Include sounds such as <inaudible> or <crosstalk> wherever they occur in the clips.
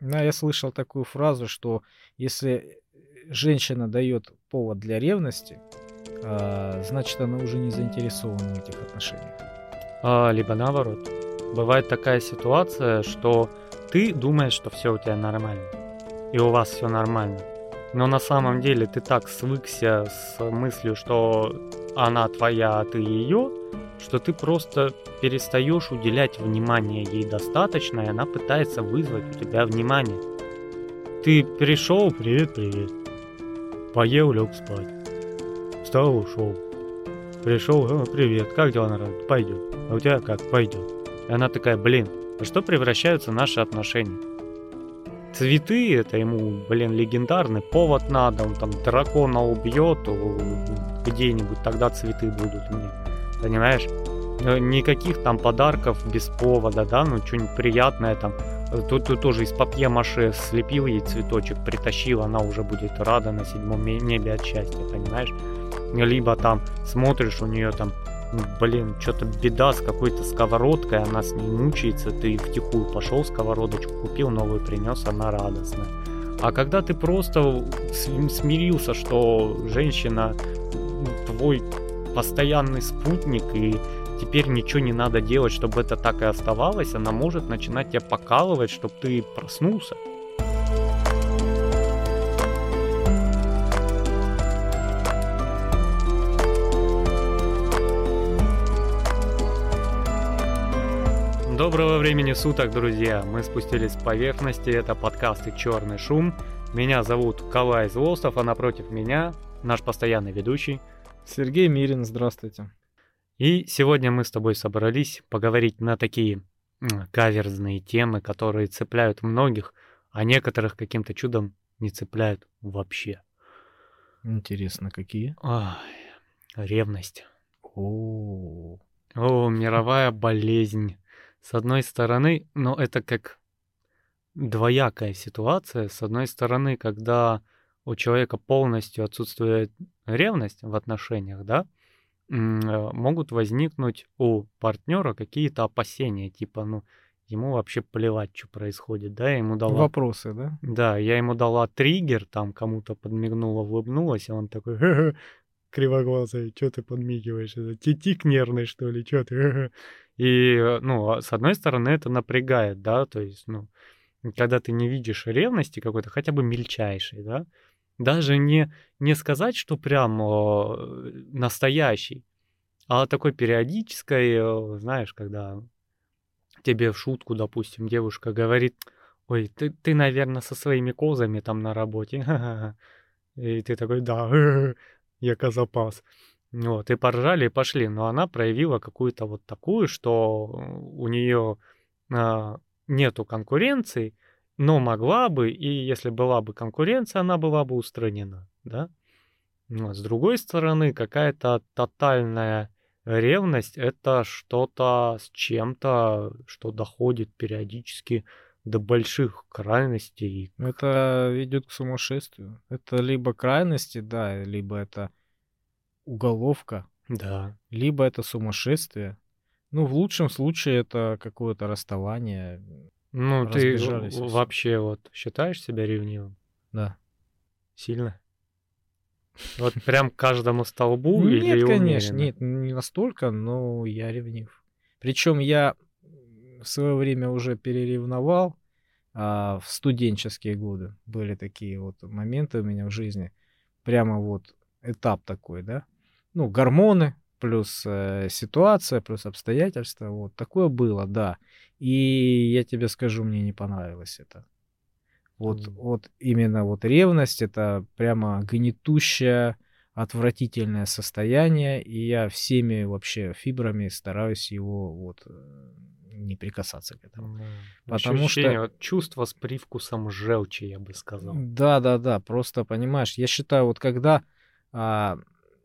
Ну, я слышал такую фразу, что если женщина дает повод для ревности, а, значит, она уже не заинтересована в этих отношениях. А, либо наоборот. Бывает такая ситуация, что ты думаешь, что все у тебя нормально, и у вас все нормально. Но на самом деле ты так свыкся с мыслью, что она твоя, а ты ее, что ты просто перестаешь уделять внимание ей достаточно, и она пытается вызвать у тебя внимание. Ты пришел, привет, привет. Поел, лег спать. Встал, ушел. Пришел, «О, привет, как дела на работе? Пойдет. А у тебя как? Пойдет. И она такая, блин, во что превращаются наши отношения? Цветы, это ему, блин, легендарный повод надо, он там дракона убьет где-нибудь, тогда цветы будут мне. Понимаешь? Э, Никаких там подарков без повода, да, ну что-нибудь приятное там. Тут, тут тоже из папье-маше слепил ей цветочек, притащил, она уже будет рада на седьмом небе от счастья, понимаешь? Либо там смотришь, у нее там, ну, блин, что-то беда с какой-то сковородкой, она с ней мучается, ты втихую пошел сковородочку, купил новую, принес, она радостная. А когда ты просто смирился, что женщина твой постоянный спутник и теперь ничего не надо делать, чтобы это так и оставалось, она может начинать тебя покалывать, чтобы ты проснулся. Доброго времени суток, друзья! Мы спустились с поверхности, это подкасты «Черный шум». Меня зовут Калай Злостов, а напротив меня наш постоянный ведущий. Сергей Мирин, здравствуйте. И сегодня мы с тобой собрались поговорить на такие каверзные темы, которые цепляют многих, а некоторых каким-то чудом не цепляют вообще. Интересно, какие? Ай, ревность. О, О, мировая болезнь. С одной стороны, но это как двоякая ситуация. С одной стороны, когда у человека полностью отсутствует ревность в отношениях, да, э, могут возникнуть у партнера какие-то опасения, типа, ну, ему вообще плевать, что происходит, да, я ему дала... вопросы, да? Да, я ему дала триггер, там кому-то подмигнула, улыбнулась, и он такой, «Ха-ха, кривоглазый, что ты подмигиваешь? Это титик нервный, что ли, что ты? Ха-ха». И, э, ну, а с одной стороны, это напрягает, да, то есть, ну, когда ты не видишь ревности какой-то, хотя бы мельчайшей, да, даже не, не сказать, что прям э, настоящий, а такой периодической, э, знаешь, когда тебе в шутку, допустим, девушка говорит, ой, ты, ты наверное, со своими козами там на работе. ха-ха-ха». <laughs> И ты такой, да, <laughs> я козапас. Вот, и поржали, и пошли. Но она проявила какую-то вот такую, что у нее нету конкуренции, но могла бы, и если была бы конкуренция, она была бы устранена, да? Но с другой стороны, какая-то тотальная ревность — это что-то с чем-то, что доходит периодически до больших крайностей. Это ведет к сумасшествию. Это либо крайности, да, либо это уголовка, Да. либо это сумасшествие. Ну, в лучшем случае это какое-то расставание. Ну, ты вообще вот считаешь себя ревнивым? Да. Сильно? Вот прям каждому столбу или Нет, конечно, нет, не настолько, но я ревнив. Причем я в свое время уже переревновал а, в студенческие годы. Были такие вот моменты у меня в жизни. Прямо вот этап такой, да. Ну, гормоны, плюс э, ситуация, плюс обстоятельства. Вот такое было, да. И я тебе скажу, мне не понравилось это. Вот, Мгм. вот именно вот ревность это прямо гнетущее, отвратительное состояние, и я всеми вообще фибрами стараюсь его вот э, не прикасаться к этому. Потому ощущение, что- вот чувство с привкусом желчи, я бы сказал. Да, да, да, просто понимаешь, я считаю, вот когда а,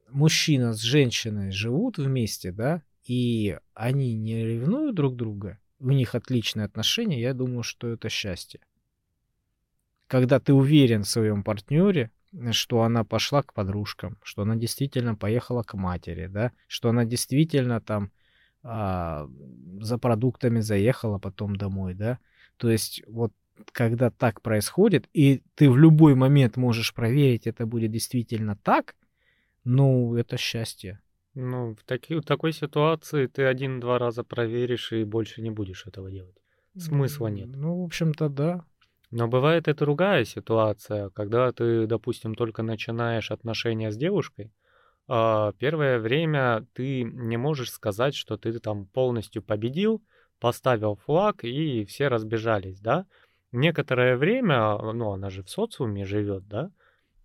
мужчина с женщиной живут вместе, да, и они не ревнуют друг друга, у них отличные отношения, я думаю, что это счастье. Когда ты уверен в своем партнере, что она пошла к подружкам, что она действительно поехала к матери, да, что она действительно там а, за продуктами заехала потом домой, да, то есть вот когда так происходит, и ты в любой момент можешь проверить, это будет действительно так, ну, это счастье. Ну, в, таки, в такой ситуации ты один-два раза проверишь и больше не будешь этого делать. Смысла нет. Ну, в общем-то, да. Но бывает и другая ситуация, когда ты, допустим, только начинаешь отношения с девушкой, а первое время ты не можешь сказать, что ты там полностью победил, поставил флаг и все разбежались, да? Некоторое время, ну, она же в социуме живет, да?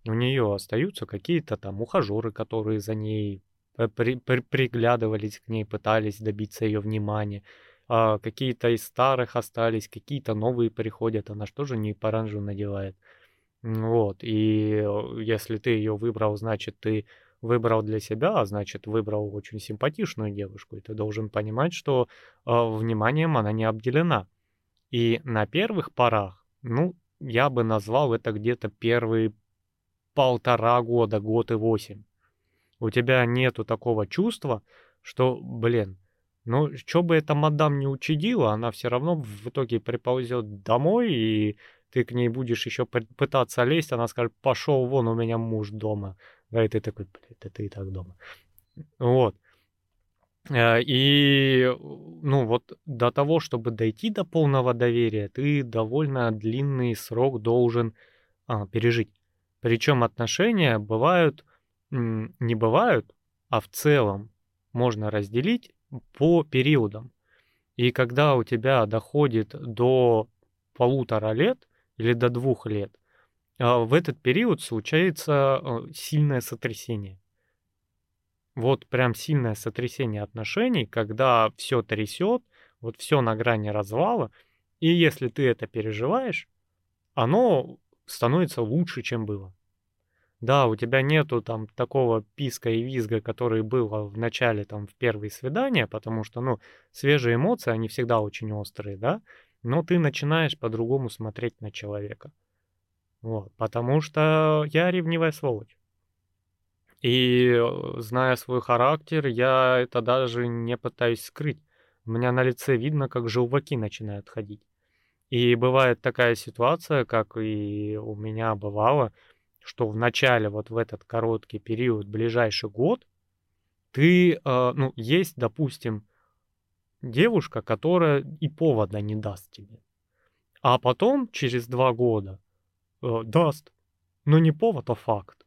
У нее остаются какие-то там ухажеры, которые за ней при, при, приглядывались к ней, пытались добиться ее внимания. А какие-то из старых остались, какие-то новые приходят, она что же не паранжу надевает. Вот, и э, если ты ее выбрал, значит, ты выбрал для себя, а значит, выбрал очень симпатичную девушку, и ты должен понимать, что э, вниманием она не обделена. И на первых порах, ну, я бы назвал это где-то первые полтора года, год и восемь. У тебя нету такого чувства, что, блин, ну, что бы эта мадам не учудила, она все равно в итоге приползет домой, и ты к ней будешь еще пытаться лезть, она скажет, пошел вон, у меня муж дома. Да, и ты такой, блядь, это и так дома. Вот. Э, и, ну, вот до того, чтобы дойти до полного доверия, ты довольно длинный срок должен а, пережить. Причем отношения бывают, не бывают, а в целом можно разделить по периодам. И когда у тебя доходит до полутора лет или до двух лет, а, в этот период случается а, сильное сотрясение. Вот прям сильное сотрясение отношений, когда все трясет, вот все на грани развала, и если ты это переживаешь, оно становится лучше, чем было. Да, у тебя нету там такого писка и визга, который был в начале, там, в первые свидания, потому что, ну, свежие эмоции, они всегда очень острые, да, но ты начинаешь по-другому смотреть на человека. Вот, потому что я ревнивая сволочь. И э, зная свой характер, я это даже не пытаюсь скрыть. У меня на лице видно, как желваки начинают ходить. И бывает такая ситуация, как и у меня бывало, что в начале, вот в этот короткий период, ближайший год, ты, э, ну, есть, допустим, девушка, которая и повода не даст тебе. А потом, через два года, э, даст. Но не повод, а факт.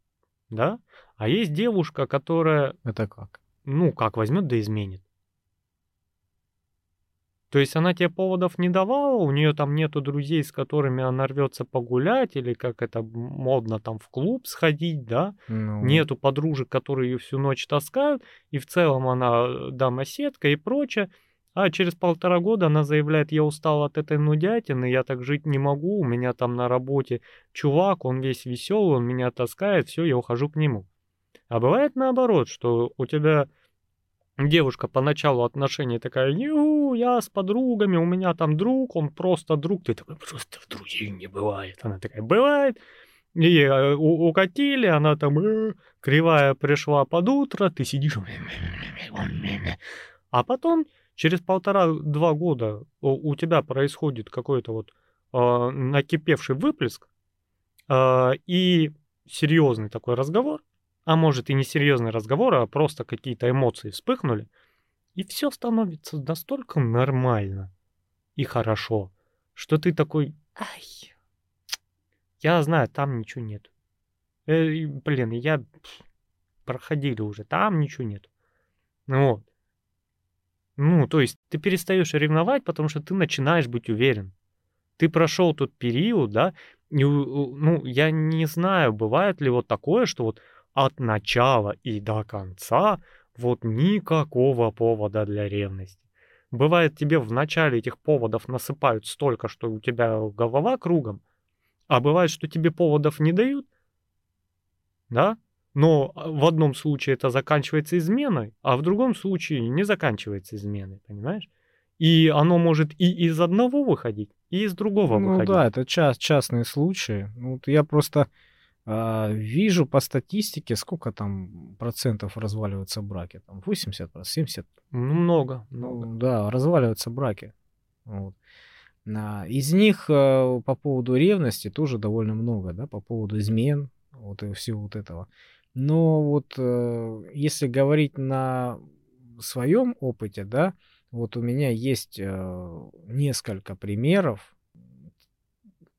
Да? А есть девушка, которая... Это как? Ну, как возьмет да изменит. То есть она тебе поводов не давала, у нее там нету друзей, с которыми она рвется погулять, или как это модно там в клуб сходить, да? Ну. Нету подружек, которые ее всю ночь таскают, и в целом она э, домоседка и прочее. А через полтора года она заявляет, я устал от этой нудятины, я так жить не могу, у меня там на работе чувак, он весь веселый, он меня таскает, все, я ухожу к нему. А бывает наоборот, что у тебя девушка по началу отношений такая, Ю, я с подругами, у меня там друг, он просто друг, ты такой, просто в друзей не бывает. Она такая, бывает. И э, укатили, она там э, кривая пришла под утро, ты сидишь, а потом через полтора-два года у тебя происходит какой-то вот э, накипевший выплеск э, и серьезный такой разговор, а может и не серьезный разговор, а просто какие-то эмоции вспыхнули, и все становится настолько нормально и хорошо, что ты такой, ай, я знаю, там ничего нет. Э, блин, я проходили уже, там ничего нет. Вот. Ну, то есть ты перестаешь ревновать, потому что ты начинаешь быть уверен. Ты прошел тот период, да, и, ну, я не знаю, бывает ли вот такое, что вот от начала и до конца вот никакого повода для ревности. Бывает, тебе в начале этих поводов насыпают столько, что у тебя голова кругом, а бывает, что тебе поводов не дают, да, но а, в одном случае это заканчивается изменой, а в другом случае не заканчивается изменой, понимаешь? И оно может и из одного выходить, и из другого ну, выходить. Ну да, это част, частные случаи. Ну, вот я просто вижу по статистике, сколько там процентов разваливаются браки. Там 80, 70? Ну, много, много. Ну, да, разваливаются браки. Вот. А, из них э, по поводу ревности тоже довольно много, да, по поводу измен, вот и всего вот этого. Но вот э, если говорить на своем опыте, да, вот у меня есть э, несколько примеров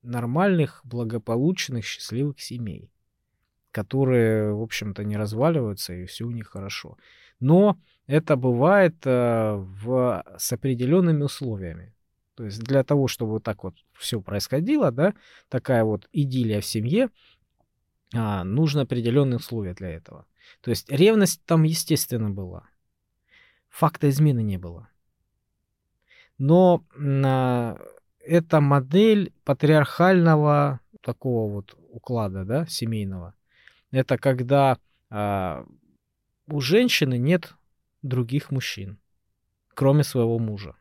нормальных, благополучных, счастливых семей, которые, в общем-то, не разваливаются, и все у них хорошо. Но это бывает в, с определенными условиями. То есть для того, чтобы вот так вот все происходило, да, такая вот идиллия в семье, а, нужно определенные условия для этого. То есть ревность там, естественно, была. Факта измены не было. Но а, это модель патриархального такого вот уклада, да, семейного. Это когда а, у женщины нет других мужчин, кроме своего мужа.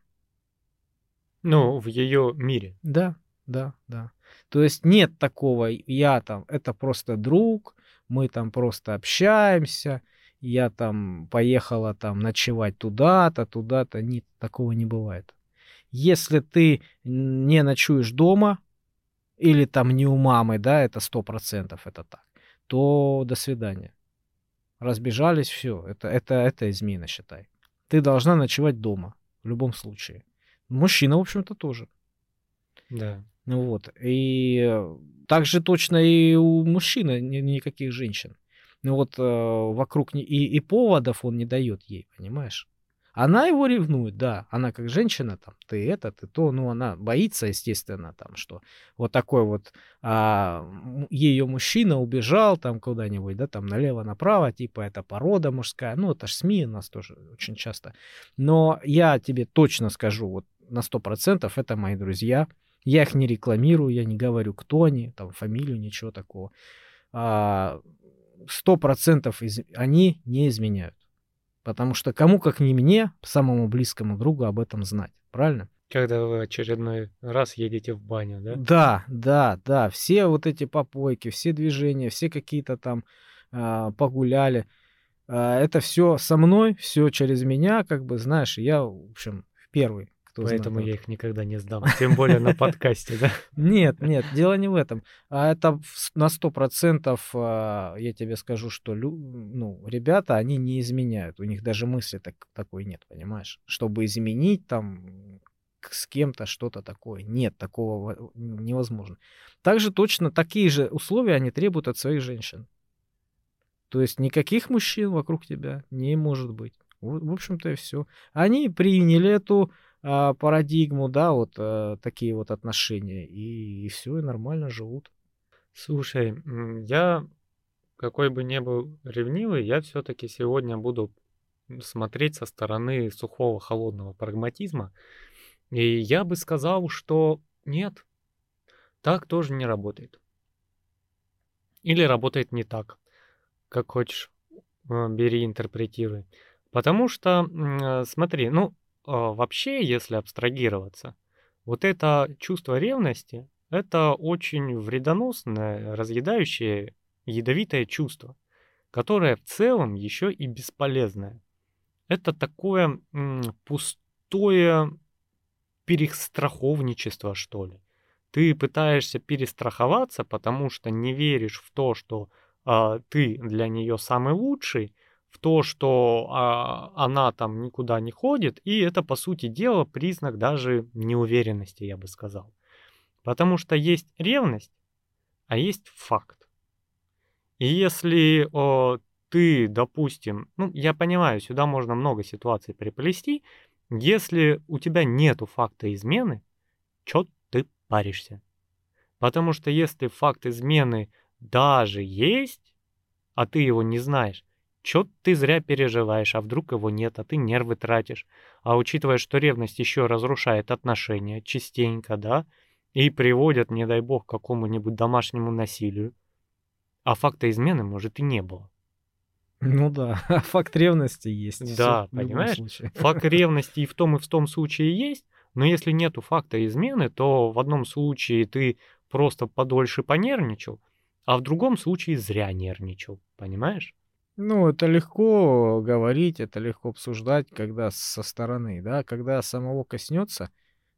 Ну, в ее мире. Да, да, да. То есть нет такого, я там, это просто друг, мы там просто общаемся, я там поехала там ночевать туда-то, туда-то, нет, такого не бывает. Если ты не ночуешь дома, или там не у мамы, да, это сто процентов это так, то до свидания. Разбежались, все, это, это, это измена, считай. Ты должна ночевать дома, в любом случае. Мужчина, в общем-то, тоже. Да. Ну вот. И так же точно и у мужчины никаких женщин. Ну вот э, вокруг и, и поводов он не дает ей, понимаешь? Она его ревнует, да. Она как женщина, там, ты это, ты то, ну, она боится, естественно, там, что вот такой вот а, ее мужчина убежал там куда-нибудь, да, там налево-направо, типа это порода мужская. Ну, это ж СМИ у нас тоже очень часто. Но я тебе точно скажу, вот на 100% это мои друзья. Я их не рекламирую, я не говорю, кто они, там, фамилию, ничего такого. А, сто процентов они не изменяют. Потому что кому, как не мне, самому близкому другу об этом знать. Правильно? Когда вы очередной раз едете в баню, да? Да, да, да. Все вот эти попойки, все движения, все какие-то там э, погуляли. Э, это все со мной, все через меня, как бы, знаешь, я, в общем, первый кто Поэтому знает. я их никогда не сдам, тем более на <laughs> подкасте, да? Нет, нет, дело не в этом. А это на сто процентов, а, я тебе скажу, что ну, ребята, они не изменяют. У них даже мысли так, такой нет, понимаешь? Чтобы изменить там с кем-то что-то такое. Нет, такого невозможно. Также точно такие же условия они требуют от своих женщин. То есть никаких мужчин вокруг тебя не может быть. В общем-то и все. Они приняли эту а, парадигму, да, вот а, такие вот отношения, и, и все, и нормально живут. Слушай, я какой бы ни был ревнивый, я все-таки сегодня буду смотреть со стороны сухого холодного прагматизма. И я бы сказал, что нет, так тоже не работает. Или работает не так, как хочешь, э, бери, интерпретируй. Потому что, э, смотри, ну, вообще, если абстрагироваться, вот это чувство ревности, это очень вредоносное, разъедающее, ядовитое чувство, которое в целом еще и бесполезное. Это такое м, пустое перестраховничество, что ли. Ты пытаешься перестраховаться, потому что не веришь в то, что а, ты для нее самый лучший, в то, что а, она там никуда не ходит, и это, по сути дела, признак даже неуверенности, я бы сказал. Потому что есть ревность, а есть факт. И если о, ты, допустим, ну, я понимаю, сюда можно много ситуаций приплести, если у тебя нету факта измены, чё ты паришься? Потому что если факт измены даже есть, а ты его не знаешь, Чё ты зря переживаешь, а вдруг его нет, а ты нервы тратишь. А учитывая, что ревность еще разрушает отношения частенько, да, и приводит, не дай бог, к какому-нибудь домашнему насилию, а факта измены, может, и не было. Ну да, а <laughs> факт ревности есть. Да, понимаешь? Факт <laughs> ревности и в том, и в том случае есть, но если нету факта измены, то в одном случае ты просто подольше понервничал, а в другом случае зря нервничал, понимаешь? Ну, это легко говорить, это легко обсуждать, когда со стороны, да, когда самого коснется,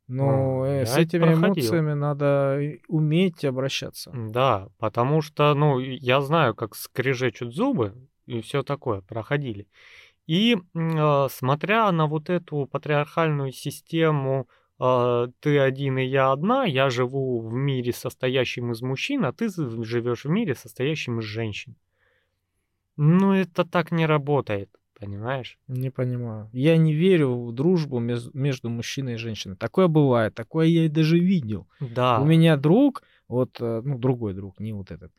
Но э, я с этими проходил. эмоциями надо уметь обращаться. Да, потому что, ну, я знаю, как скрежечут зубы и все такое, проходили. И а, смотря на вот эту патриархальную систему, а, ты один и я одна, я живу в мире, состоящем из мужчин, а ты живешь в мире, состоящем из женщин. Ну, это так не работает, понимаешь? Не понимаю. Я не верю в дружбу между мужчиной и женщиной. Такое бывает, такое я и даже видел. У Да, меня друг, вот, э, ну, другой друг, не вот этот,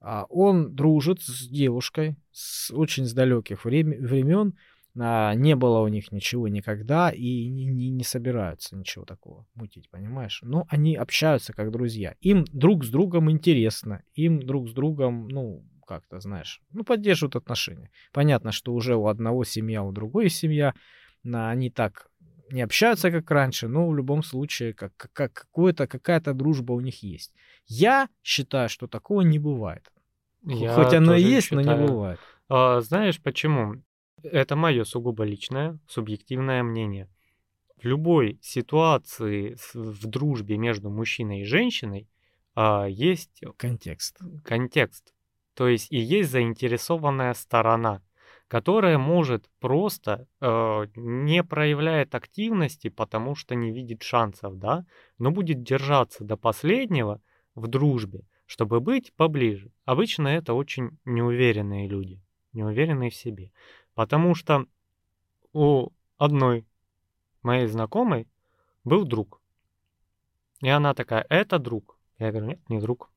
а, он дружит с девушкой с очень с далеких времен. Не было у них ничего никогда и не, не, не собираются ничего такого мутить, понимаешь? Но они общаются как друзья. Им друг с другом интересно, им друг с другом, ну, как-то, знаешь, ну, поддерживают отношения. Понятно, что уже у одного семья, у другой семья, они так не общаются, как раньше, но в любом случае как, как, как какое-то, какая-то дружба у них есть. Я считаю, что такого не бывает. Я Хоть оно и есть, но не считаю. бывает. А, знаешь почему? Это мое сугубо личное, субъективное мнение. В любой ситуации в дружбе между мужчиной и женщиной а, есть Контекст. контекст. То есть и есть заинтересованная сторона, которая может просто э, не проявляет активности, потому что не видит шансов, да, но будет держаться до последнего в дружбе, чтобы быть поближе. Обычно это очень неуверенные люди, неуверенные в себе. Потому что у одной моей знакомой был друг. И она такая, это друг. Я говорю, нет, не друг.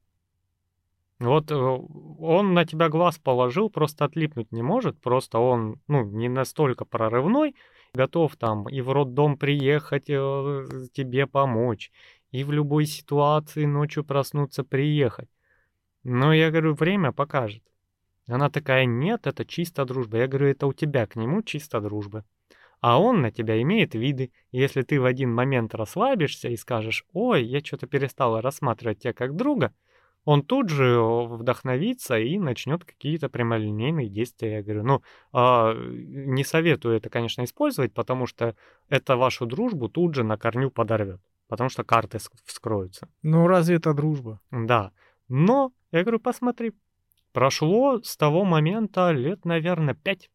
Вот э, он на тебя глаз положил, просто отлипнуть не может, просто он, ну, не настолько прорывной, готов там и в роддом приехать, э, тебе помочь, и в любой ситуации ночью проснуться приехать. Но я говорю, время покажет. Она такая, нет, это чисто дружба. Я говорю, это у тебя к нему чисто дружба. А он на тебя имеет виды. Если ты в один момент расслабишься и скажешь, ой, я что-то перестала рассматривать тебя как друга, он тут же вдохновится и начнет какие-то прямолинейные действия. Я говорю, ну, а, не советую это, конечно, использовать, потому что это вашу дружбу тут же на корню подорвет. Потому что карты ск- вскроются. Ну, разве это дружба? Да. Но, я говорю, посмотри, прошло с того момента лет, наверное, пять.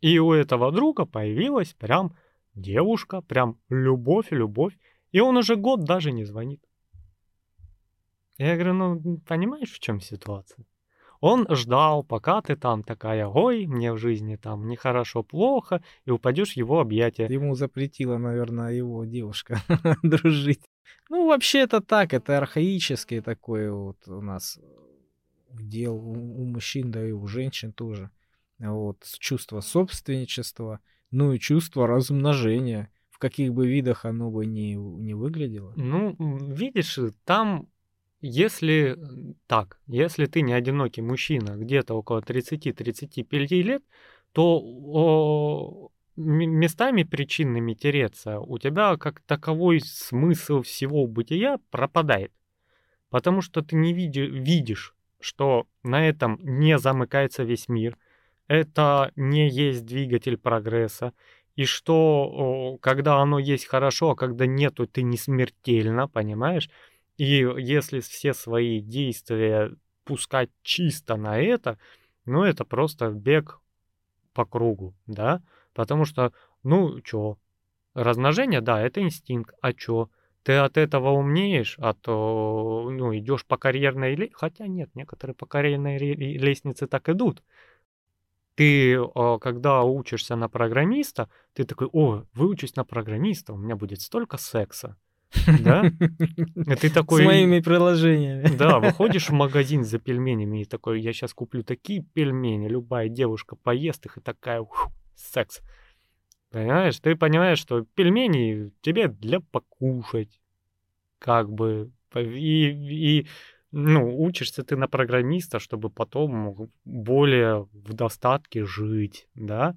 И у этого друга появилась прям девушка, прям любовь, любовь. И он уже год даже не звонит. Я говорю, ну, понимаешь, в чем ситуация? Он ждал, пока ты там такая, ой, мне в жизни там нехорошо, плохо, и упадешь в его объятия. Ему запретила, наверное, его девушка <laughs> дружить. Ну, вообще это так, это архаический такой вот у нас дел у, мужчин, да и у женщин тоже. Вот, чувство собственничества, ну и чувство размножения, в каких бы видах оно бы ни, не выглядело. Ну, видишь, там, если так, если ты не одинокий мужчина, где-то около 30-35 лет, то о, местами причинными тереться у тебя как таковой смысл всего бытия пропадает. Потому что ты не види- видишь, что на этом не замыкается весь мир, это не есть двигатель прогресса, и что когда оно есть хорошо, а когда нету, ты не смертельно, понимаешь? И если все свои действия пускать чисто на это, ну это просто бег по кругу, да? Потому что, ну чё, размножение, да, это инстинкт, а чё? Ты от этого умнеешь, а то, ну, идешь по карьерной лестнице, хотя нет, некоторые по карьерной лестнице так идут. Ты, а, когда учишься на программиста, ты такой, о, выучусь на программиста, у меня будет столько секса, да? И <laughs> ты С такой, моими приложениями. да, выходишь в магазин за пельменями и такой, я сейчас куплю такие пельмени, любая девушка поест их и такая, «Ух, секс. Понимаешь, ты понимаешь, что пельмени тебе для покушать, как бы, и, и ну, учишься ты на программиста, чтобы потом более в достатке жить, да,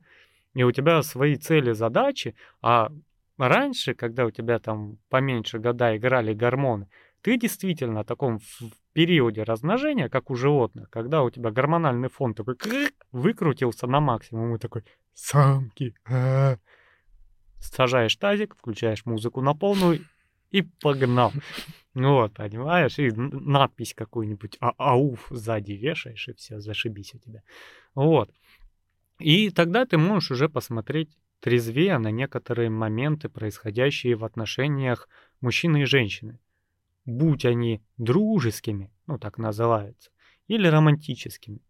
и у тебя свои цели, задачи, а раньше, когда у тебя там поменьше года играли гормоны, ты действительно в таком периоде размножения, как у животных, когда у тебя гормональный фон такой выкрутился на максимум и такой «самки», а». сажаешь тазик, включаешь музыку на полную и погнал. Ну вот, понимаешь, и надпись какую-нибудь а ауф сзади вешаешь, и все, зашибись у тебя. Вот. И тогда ты можешь уже посмотреть трезвее на некоторые моменты, происходящие в отношениях мужчины и женщины. Будь они дружескими, ну так называются, или романтическими.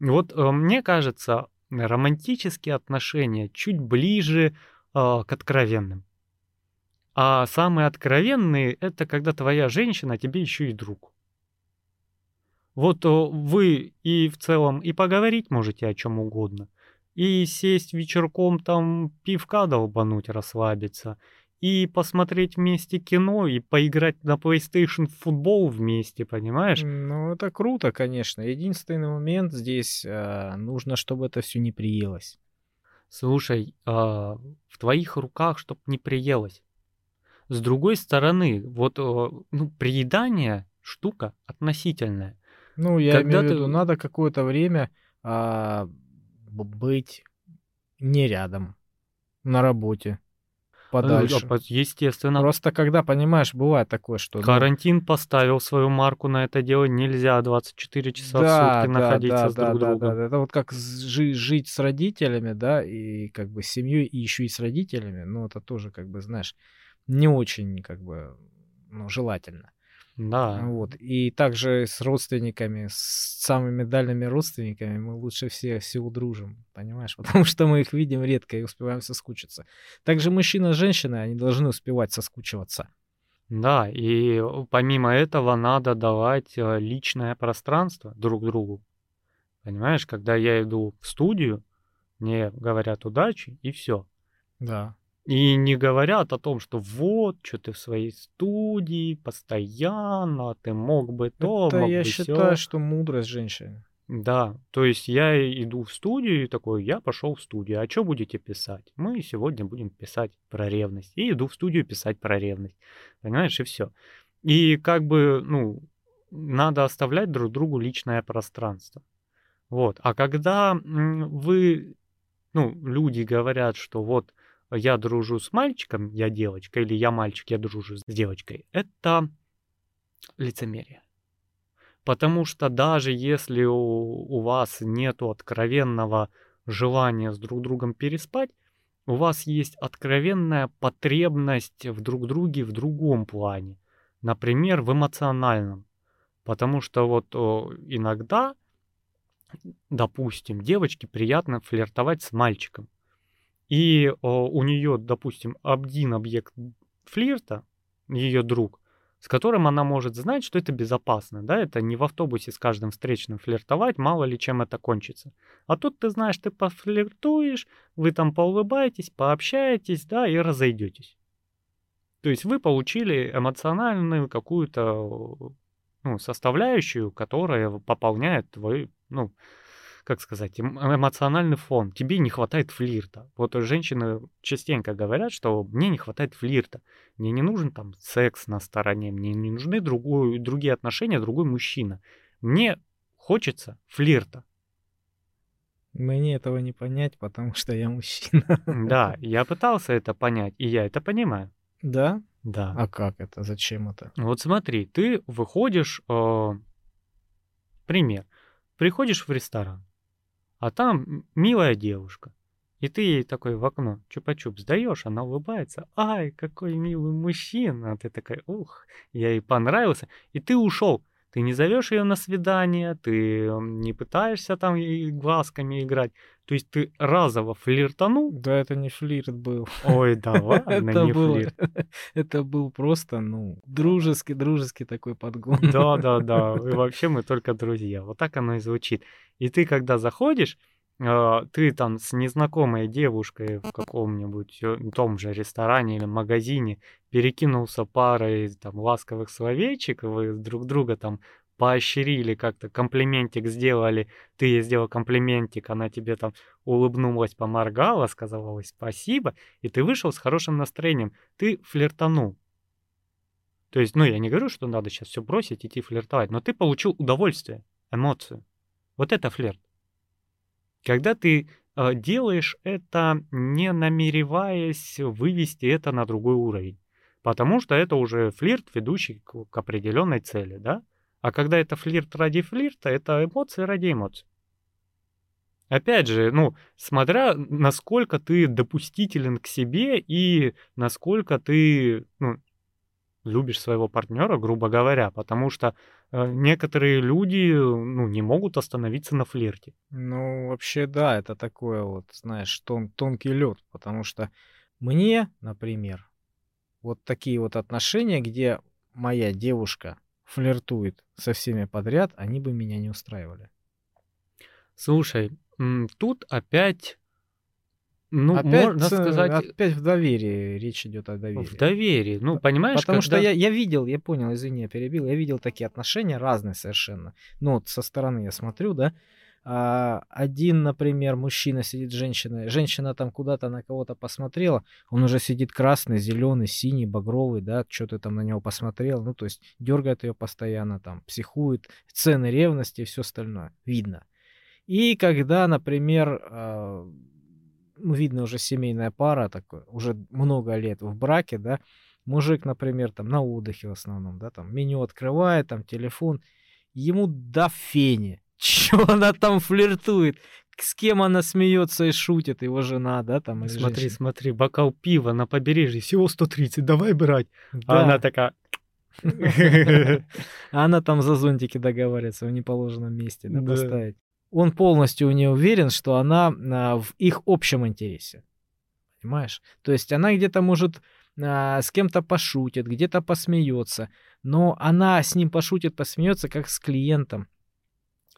Вот э, мне кажется, романтические отношения чуть ближе э, к откровенным. А самые откровенные — это когда твоя женщина а тебе еще и друг. Вот э, вы и в целом и поговорить можете о чем угодно, и сесть вечерком там пивка долбануть, расслабиться, и посмотреть вместе кино, и поиграть на PlayStation в футбол вместе, понимаешь? Ну, это круто, конечно. Единственный момент здесь э, нужно, чтобы это все не приелось. Слушай, э, в твоих руках, чтобы не приелось. С другой стороны, вот э, ну, приедание штука относительная. Ну, я Когда имею в виду, ты... надо какое-то время а, быть не рядом, на работе, подальше. Э, естественно. Просто когда, понимаешь, бывает такое, что... Ну Карантин ну... поставил свою марку на это дело, нельзя 24 часа да, в сутки да, находиться да, с друг да, другом. Да, да. Это вот как жи- жить с родителями, да, и как бы с семьей, и еще и с родителями, ну это тоже, как бы, знаешь, не очень, как бы, ну, желательно. Да. Вот. И также с родственниками, с самыми дальними родственниками мы лучше все, все удружим, понимаешь? <laughs> Потому что мы их видим редко и успеваем соскучиться. Также мужчина и женщина, они должны успевать соскучиваться. Да, и помимо этого надо давать э, личное пространство друг другу. Понимаешь, когда я иду в студию, мне говорят удачи и все. Да. И не говорят о том, что вот, что ты в своей студии постоянно, ты мог бы то, Это мог я бы считаю, сё. что мудрость женщины. Да, то есть я иду в студию и такой, я пошел в студию, а что будете писать? Мы сегодня будем писать про ревность. И иду в студию писать про ревность. Понимаешь, и все. И как бы, ну, надо оставлять друг другу личное пространство. Вот. А когда вы, ну, люди говорят, что вот я дружу с мальчиком, я девочка, или я мальчик, я дружу с девочкой, это лицемерие. Потому что даже если у, у вас нет откровенного желания с друг другом переспать, у вас есть откровенная потребность в друг друге в другом плане. Например, в эмоциональном. Потому что вот о, иногда, допустим, девочке приятно флиртовать с мальчиком и о, у нее, допустим, один объект флирта, ее друг, с которым она может знать, что это безопасно, да, это не в автобусе с каждым встречным флиртовать, мало ли чем это кончится. А тут ты знаешь, ты пофлиртуешь, вы там поулыбаетесь, пообщаетесь, да, и разойдетесь. То есть вы получили эмоциональную какую-то ну, составляющую, которая пополняет твой, ну, как сказать, эмоциональный фон. Тебе не хватает флирта. Вот женщины частенько говорят, что мне не хватает флирта. Мне не нужен там секс на стороне, мне не нужны другую, другие отношения, другой мужчина. Мне хочется флирта. Мне этого не понять, потому что я мужчина. <laughs> Да, я пытался это понять, и я это понимаю. Да? Да. А как это? Зачем это? Вот смотри, ты выходишь, э, пример, приходишь в ресторан, а там милая девушка. И ты ей такой в окно чупа-чуп сдаешь, она улыбается. Ай, какой милый мужчина. А ты такой, ух, я ей понравился. И ты ушел. Ты не зовешь ее на свидание, ты не пытаешься там ей глазками играть. То есть ты разово флиртанул. Да, это не флирт был. Ой, да ладно, <laughs> это не был, флирт. <laughs> Это был просто, ну, дружеский, дружеский такой подгон. Да, да, да. <laughs> И вообще мы только друзья. Вот так оно и звучит. И ты, когда заходишь, а, ты там с незнакомой девушкой в каком-нибудь э, том же ресторане или магазине перекинулся парой там ласковых словечек, вы друг друга там поощрили, как-то комплиментик сделали, ты ей сделал комплиментик, она тебе там улыбнулась, поморгала, сказала ой, спасибо, и ты вышел с хорошим настроением, ты флиртанул. То есть, ну, я не говорю, что надо сейчас все бросить, идти флиртовать, но ты получил удовольствие, эмоцию. Вот это флирт. Когда ты э, делаешь это не намереваясь вывести это на другой уровень. Потому что это уже флирт, ведущий к, к определенной цели, да? А когда это флирт ради флирта, это эмоции ради эмоций. Опять же, ну, смотря насколько ты допустителен к себе и насколько ты, ну, любишь своего партнера, грубо говоря, потому что э, некоторые люди, ну, не могут остановиться на флирте. Ну, вообще, да, это такое вот, знаешь, тон, тонкий лед, потому что мне, например, вот такие вот отношения, где моя девушка флиртует со всеми подряд, они бы меня не устраивали. Слушай, тут опять, ну, опять, можно сказать... Опять в доверии, речь идет о доверии. В доверии, ну, понимаешь, Потому когда... что я, я видел, я понял, извини, я перебил, я видел такие отношения разные совершенно. Ну, вот со стороны я смотрю, да, а, один, например, мужчина сидит с женщиной, женщина там куда-то на кого-то посмотрела, он уже сидит красный, зеленый, синий, багровый, да, что ты там на него посмотрел, ну, то есть дергает ее постоянно, там, психует, цены ревности и все остальное, видно. И когда, например, а, ну, видно уже семейная пара, такой, уже много лет в браке, да, мужик, например, там на отдыхе в основном, да, там меню открывает, там телефон, ему до фени, что она там флиртует, с кем она смеется и шутит, его жена, да, там. Смотри, женщина. смотри, бокал пива на побережье, всего 130, давай брать. А да. А она такая... <laughs> Она там за зонтики договаривается в неположенном месте, да, поставить он полностью не уверен, что она а, в их общем интересе. Понимаешь? То есть она где-то может а, с кем-то пошутит, где-то посмеется, но она с ним пошутит, посмеется как с клиентом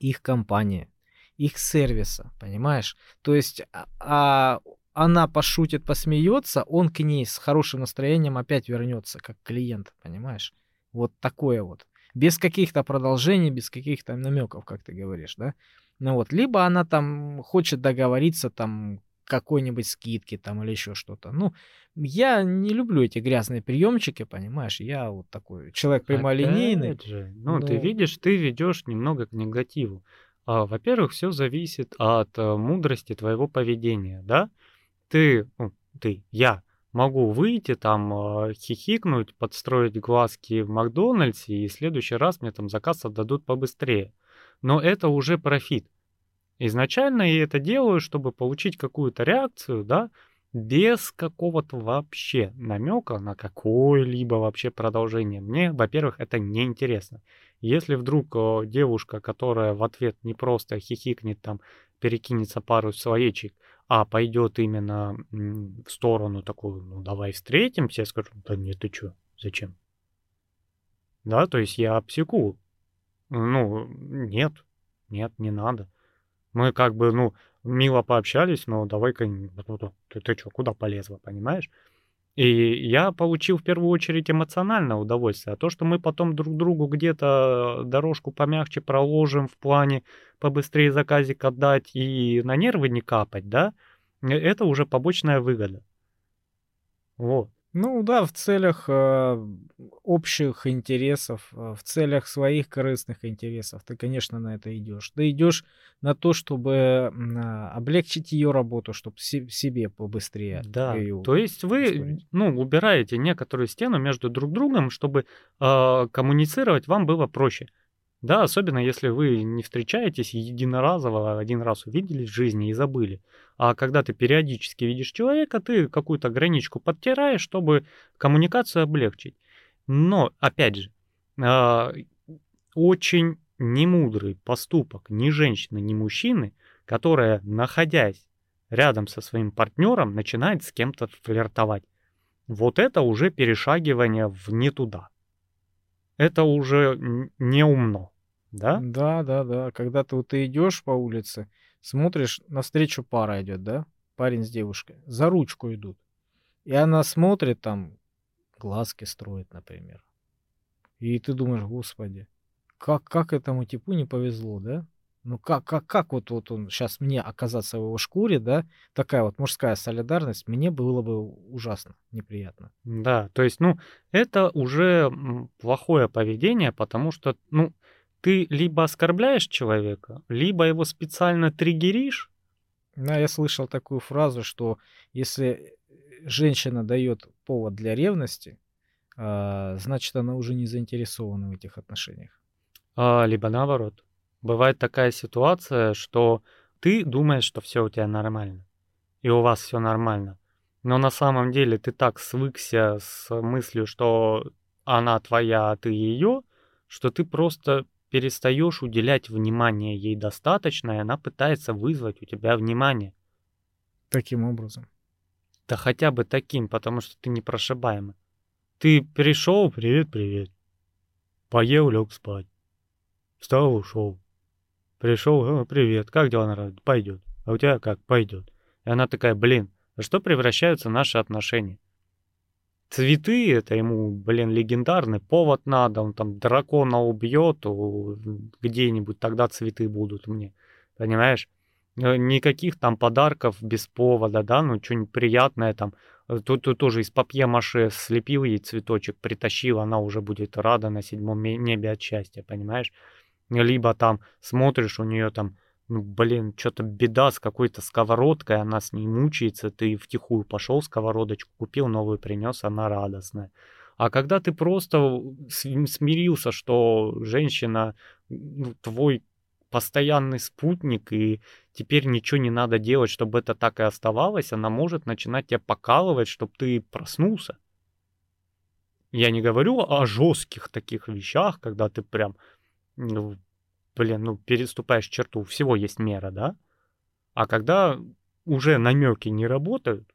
их компании, их сервиса, понимаешь? То есть а, а она пошутит, посмеется, он к ней с хорошим настроением опять вернется как клиент, понимаешь? Вот такое вот. Без каких-то продолжений, без каких-то намеков, как ты говоришь, да? Ну вот, либо она там хочет договориться там какой-нибудь скидки там или еще что-то. Ну, я не люблю эти грязные приемчики, понимаешь? Я вот такой человек прямолинейный. Опять же, ну, но... ты видишь, ты ведешь немного к негативу. А, во-первых, все зависит от а, мудрости твоего поведения, да? Ты, ну, ты, я могу выйти там, а, хихикнуть, подстроить глазки в Макдональдсе, и в следующий раз мне там заказ отдадут побыстрее но это уже профит. Изначально я это делаю, чтобы получить какую-то реакцию, да, без какого-то вообще намека на какое-либо вообще продолжение. Мне, во-первых, это не интересно. Если вдруг девушка, которая в ответ не просто хихикнет там, перекинется пару своечек, а пойдет именно в сторону такую, ну давай встретимся, я скажу, да нет, ты что, зачем? Да, то есть я обсеку ну, нет, нет, не надо. Мы как бы, ну, мило пообщались, но давай-ка, ты, ты что, куда полезла, понимаешь? И я получил в первую очередь эмоциональное удовольствие. А то, что мы потом друг другу где-то дорожку помягче проложим в плане побыстрее заказик отдать и на нервы не капать, да, э, это уже побочная выгода. Вот. Ну да, в целях э, общих интересов, э, в целях своих корыстных интересов ты, конечно, на это идешь. Ты идешь на то, чтобы э, облегчить ее работу, чтобы си- себе побыстрее. Да. То есть вы, ну, убираете некоторую стену между друг другом, чтобы э, коммуницировать вам было проще. Да, особенно если вы не встречаетесь единоразово, один раз увиделись в жизни и забыли. А когда ты периодически видишь человека, ты какую-то граничку подтираешь, чтобы коммуникацию облегчить. Но, опять же, а, очень немудрый поступок ни женщины, ни мужчины, которая, находясь рядом со своим партнером, начинает с кем-то флиртовать. Вот это уже перешагивание в не туда это уже не умно, да? Да, да, да. Когда ты вот идешь по улице, смотришь, навстречу пара идет, да? Парень с девушкой. За ручку идут. И она смотрит там, глазки строит, например. И ты думаешь, господи, как, как этому типу не повезло, да? Ну как, как, как вот, вот он сейчас мне оказаться в его шкуре, да, такая вот мужская солидарность, мне было бы ужасно неприятно. Да, то есть, ну, это уже плохое поведение, потому что, ну, ты либо оскорбляешь человека, либо его специально триггеришь, Да, я слышал такую фразу, что если женщина дает повод для ревности, а, значит, она уже не заинтересована в этих отношениях. А, либо наоборот. Бывает такая ситуация, что ты думаешь, что все у тебя нормально, и у вас все нормально. Но на самом деле ты так свыкся с мыслью, что она твоя, а ты ее, что ты просто перестаешь уделять внимание ей достаточно, и она пытается вызвать у тебя внимание. Таким образом. Да хотя бы таким, потому что ты непрошибаемый. Ты пришел, привет, привет. Поел, лег спать. Встал, ушел. Пришел, привет, как дела, народ? Пойдет. А у тебя как? Пойдет. И она такая, блин, во что превращаются наши отношения? Цветы, это ему, блин, легендарный повод надо, он там дракона убьет где-нибудь, тогда цветы будут мне, понимаешь? Э, никаких там подарков без повода, да, ну что-нибудь приятное там. Тут, тут тоже из папье-маше слепил ей цветочек, притащил, она уже будет рада на седьмом небе от счастья, понимаешь? Либо там смотришь, у нее там ну, блин, что-то беда с какой-то сковородкой, она с ней мучается, ты втихую пошел сковородочку, купил новую, принес, она радостная. А когда ты просто смирился, что женщина ну, твой постоянный спутник, и теперь ничего не надо делать, чтобы это так и оставалось, она может начинать тебя покалывать, чтобы ты проснулся. Я не говорю о жестких таких вещах, когда ты прям ну, блин, ну, переступаешь черту, всего есть мера, да? А когда уже намеки не работают,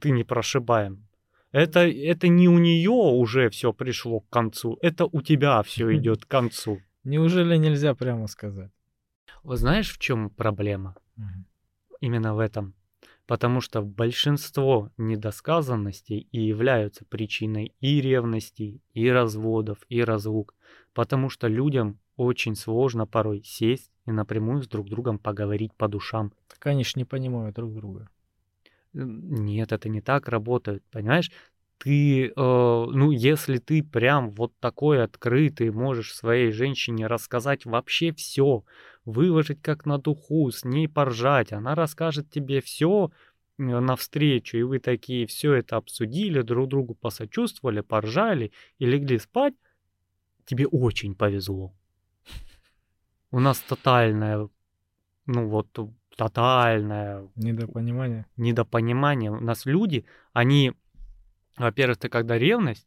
ты не прошибаем. Это, это не у нее уже все пришло к концу, это у тебя все <laughs> идет к концу. Неужели нельзя прямо сказать? Вот знаешь, в чем проблема? Угу. Именно в этом. Потому что большинство недосказанностей и являются причиной и ревности, и разводов, и разлук. Потому что людям очень сложно порой сесть и напрямую с друг другом поговорить по душам. Так они ж не понимают друг друга. Нет, это не так работает, понимаешь? Ты, э, ну, если ты прям вот такой открытый, можешь своей женщине рассказать вообще все, выложить как на духу, с ней поржать, она расскажет тебе все э, навстречу, и вы такие все это обсудили, друг другу посочувствовали, поржали и легли спать, тебе очень повезло. У нас тотальное, ну вот, тотальное... Недопонимание. Недопонимание. У нас люди, они, во-первых, ты когда ревность,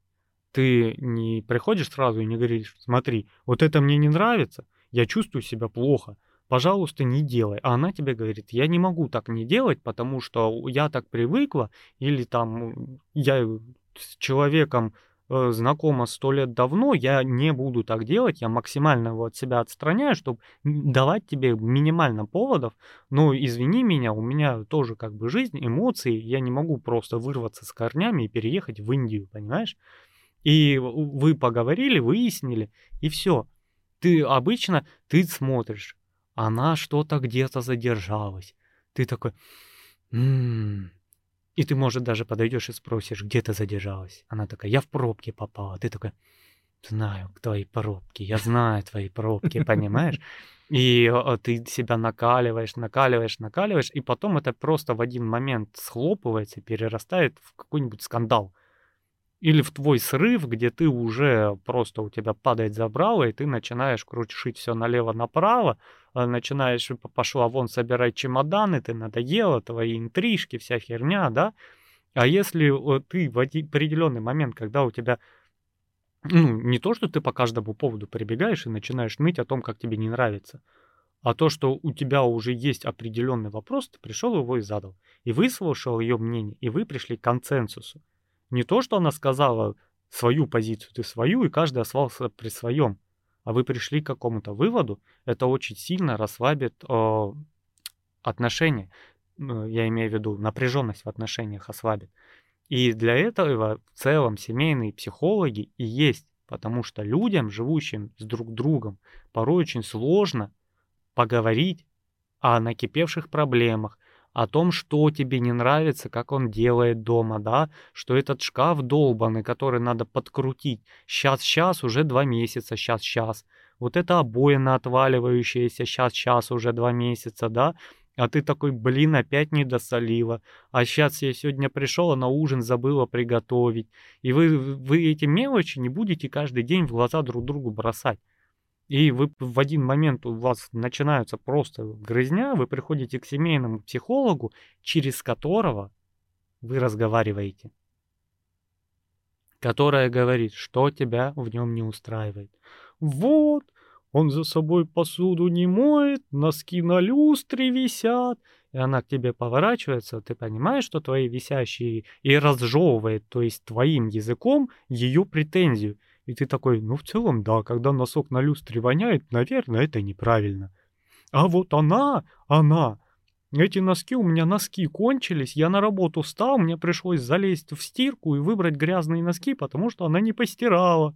ты не приходишь сразу и не говоришь, смотри, вот это мне не нравится, я чувствую себя плохо, пожалуйста, не делай. А она тебе говорит, я не могу так не делать, потому что я так привыкла, или там я с человеком знакома сто лет давно, я не буду так делать, я максимально его от себя отстраняю, чтобы давать тебе минимально поводов, но извини меня, у меня тоже как бы жизнь, эмоции, я не могу просто вырваться с корнями и переехать в Индию, понимаешь? И вы поговорили, выяснили, и все. Ты обычно, ты смотришь, она что-то где-то задержалась. Ты такой, м-м, и ты, может, даже подойдешь и спросишь, где ты задержалась. Она такая, я в пробке попала. Ты такой, знаю твои пробки, я знаю твои пробки, понимаешь? И ты себя накаливаешь, накаливаешь, накаливаешь, и потом это просто в один момент схлопывается, перерастает в какой-нибудь скандал. Или в твой срыв, где ты уже просто у тебя падает забрало, и ты начинаешь крутить все налево-направо, а, начинаешь, пошла вон собирать чемоданы, ты надоела, твои интрижки, вся херня, да? А если ты в определенный момент, когда у тебя ну, не то, что ты по каждому поводу прибегаешь и начинаешь ныть о том, как тебе не нравится, а то, что у тебя уже есть определенный вопрос, ты пришел его и задал, и выслушал ее мнение, и вы пришли к консенсусу. Не то, что она сказала свою позицию, ты свою, и каждый остался при своем. А вы пришли к какому-то выводу, это очень сильно расслабит э, отношения. Ну, я имею в виду напряженность в отношениях ослабит. И для этого в целом семейные психологи и есть, потому что людям, живущим с друг другом, порой очень сложно поговорить о накипевших проблемах, о том, что тебе не нравится, как он делает дома, да, что этот шкаф долбанный, который надо подкрутить, сейчас-сейчас уже два месяца, сейчас-сейчас, вот это обоина отваливающаяся, сейчас-сейчас уже два месяца, да, А ты такой, блин, опять не досолила. А сейчас я сегодня пришел, а на ужин забыла приготовить. И вы, вы эти мелочи не будете каждый день в глаза друг другу бросать. И вы в один момент у вас начинаются просто грызня, вы приходите к семейному психологу, через которого вы разговариваете. Которая говорит, что тебя в нем не устраивает. Вот, он за собой посуду не моет, носки на люстре висят. И она к тебе поворачивается, ты понимаешь, что твои висящие, и разжевывает, то есть твоим языком, ее претензию. И ты такой, ну в целом да, когда носок на люстре воняет, наверное, это неправильно. А вот она, она, эти носки, у меня носки кончились, я на работу встал, мне пришлось залезть в стирку и выбрать грязные носки, потому что она не постирала.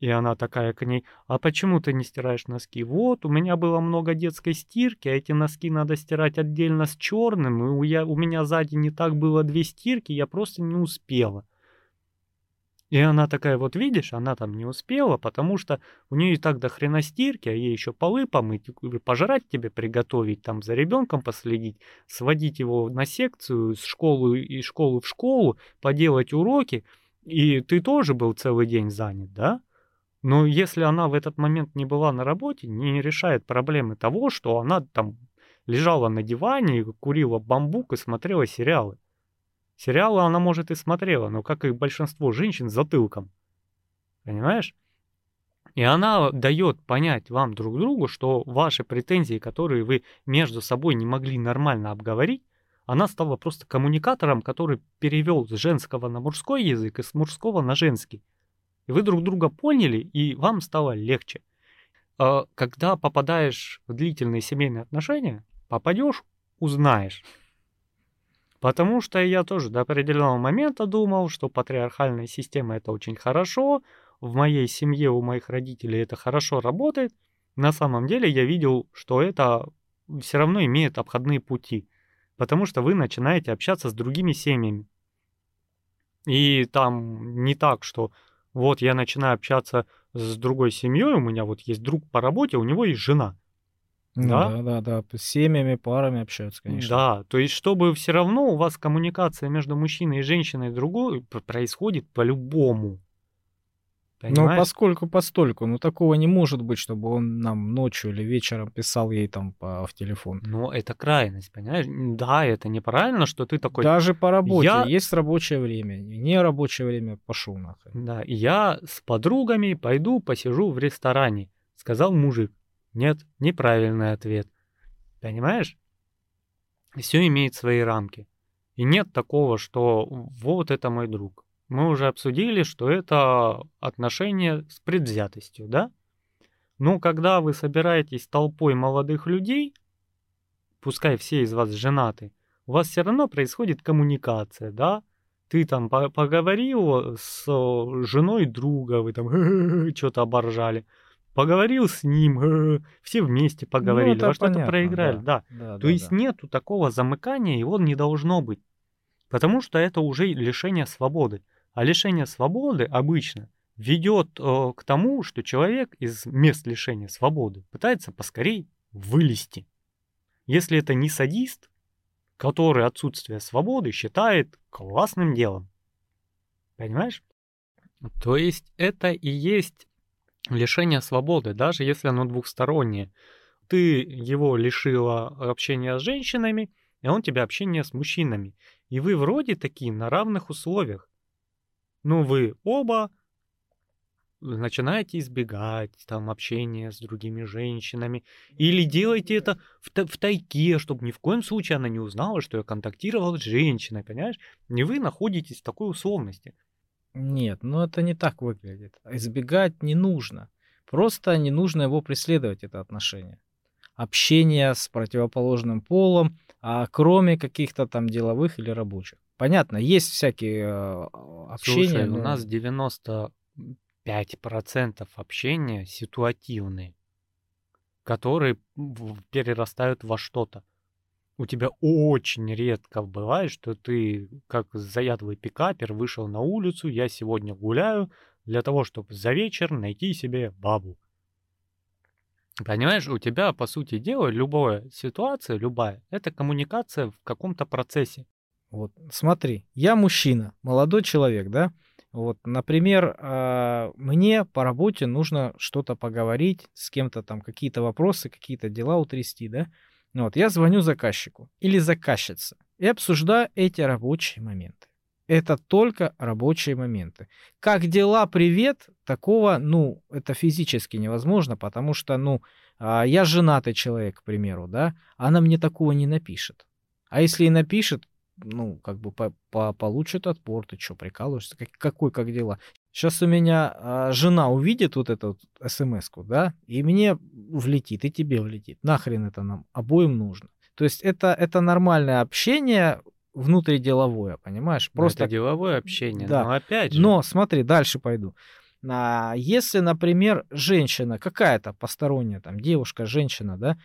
И она такая к ней, а почему ты не стираешь носки? Вот, у меня было много детской стирки, а эти носки надо стирать отдельно с черным, и у, я, у меня сзади не так было две стирки, я просто не успела. И она такая, вот видишь, она там не успела, потому что у нее и так до хрена стирки, а ей еще полы помыть, пожрать тебе приготовить, там за ребенком последить, сводить его на секцию, с школы и школы в школу, поделать уроки, и ты тоже был целый день занят, да? Но если она в этот момент не была на работе, не решает проблемы того, что она там лежала на диване, курила бамбук и смотрела сериалы. Сериалы она, может, и смотрела, но, как и большинство женщин, затылком. Понимаешь? И она дает понять вам друг другу, что ваши претензии, которые вы между собой не могли нормально обговорить, она стала просто коммуникатором, который перевел с женского на мужской язык и с мужского на женский. И вы друг друга поняли, и вам стало легче. А когда попадаешь в длительные семейные отношения, попадешь, узнаешь. Потому что я тоже до определенного момента думал, что патриархальная система это очень хорошо, в моей семье у моих родителей это хорошо работает. На самом деле я видел, что это все равно имеет обходные пути, потому что вы начинаете общаться с другими семьями. И там не так, что вот я начинаю общаться с другой семьей, у меня вот есть друг по работе, у него есть жена. Ну, да? да, да, да. С семьями, парами общаются, конечно. Да, то есть, чтобы все равно у вас коммуникация между мужчиной и женщиной другой происходит по-любому. Ну, поскольку постольку, ну такого не может быть, чтобы он нам ночью или вечером писал ей там по, в телефон. Ну, это крайность, понимаешь? Да, это неправильно, что ты такой... Даже по работе. Я... Есть рабочее время. Не рабочее время, пошел нахуй. Да, я с подругами пойду посижу в ресторане, сказал мужик. Нет, неправильный ответ. Понимаешь? Все имеет свои рамки. И нет такого, что вот это мой друг мы уже обсудили, что это отношение с предвзятостью, да? Но когда вы собираетесь толпой молодых людей, пускай все из вас женаты, у вас все равно происходит коммуникация, да? Ты там поговорил с женой друга, вы там <laughs> что-то оборжали, поговорил с ним, все вместе поговорили, ну, во что-то проиграли, да. да. да То да, есть да. нету такого замыкания, его не должно быть, потому что это уже лишение свободы. А лишение свободы обычно ведет э, к тому, что человек из мест лишения свободы пытается поскорей вылезти. Если это не садист, который отсутствие свободы считает классным делом. Понимаешь? То есть это и есть лишение свободы, даже если оно двухстороннее. Ты его лишила общения с женщинами, и он тебя общения с мужчинами. И вы вроде такие на равных условиях. Ну, вы оба начинаете избегать там общения с другими женщинами или делаете это в, в тайге, чтобы ни в коем случае она не узнала, что я контактировал с женщиной, понимаешь? Не вы находитесь в такой условности. Нет, ну это не так выглядит. Избегать не нужно. Просто не нужно его преследовать, это отношение. Общение с противоположным полом, а кроме каких-то там деловых или рабочих. Понятно, есть всякие э, общения. Слушай, но... у нас 95% общения ситуативные, которые перерастают во что-то. У тебя очень редко бывает, что ты, как заядлый пикапер, вышел на улицу, я сегодня гуляю для того, чтобы за вечер найти себе бабу. Понимаешь, у тебя, по сути дела, любая ситуация, любая, это коммуникация в каком-то процессе. Вот, смотри, я мужчина, молодой человек, да? Вот, например, а, мне по работе нужно что-то поговорить с кем-то там, какие-то вопросы, какие-то дела утрясти, да? Вот, я звоню заказчику или заказчице и обсуждаю эти рабочие моменты. Это только рабочие моменты. Как дела, привет, такого, ну, это физически невозможно, потому что, ну, а, я женатый человек, к примеру, да, она мне такого не напишет. А если и напишет, ну, как бы по -по получит отпор, ты что, прикалываешься? Как, какой, как дела? Сейчас у меня а, жена увидит вот эту вот смс-ку, да, и мне влетит, и тебе влетит. Нахрен это нам обоим нужно. То есть это, это нормальное общение внутриделовое, понимаешь? Ну, Просто это деловое общение, да. но опять же. Но смотри, дальше пойду. А, если, например, женщина какая-то посторонняя, там девушка, женщина, да,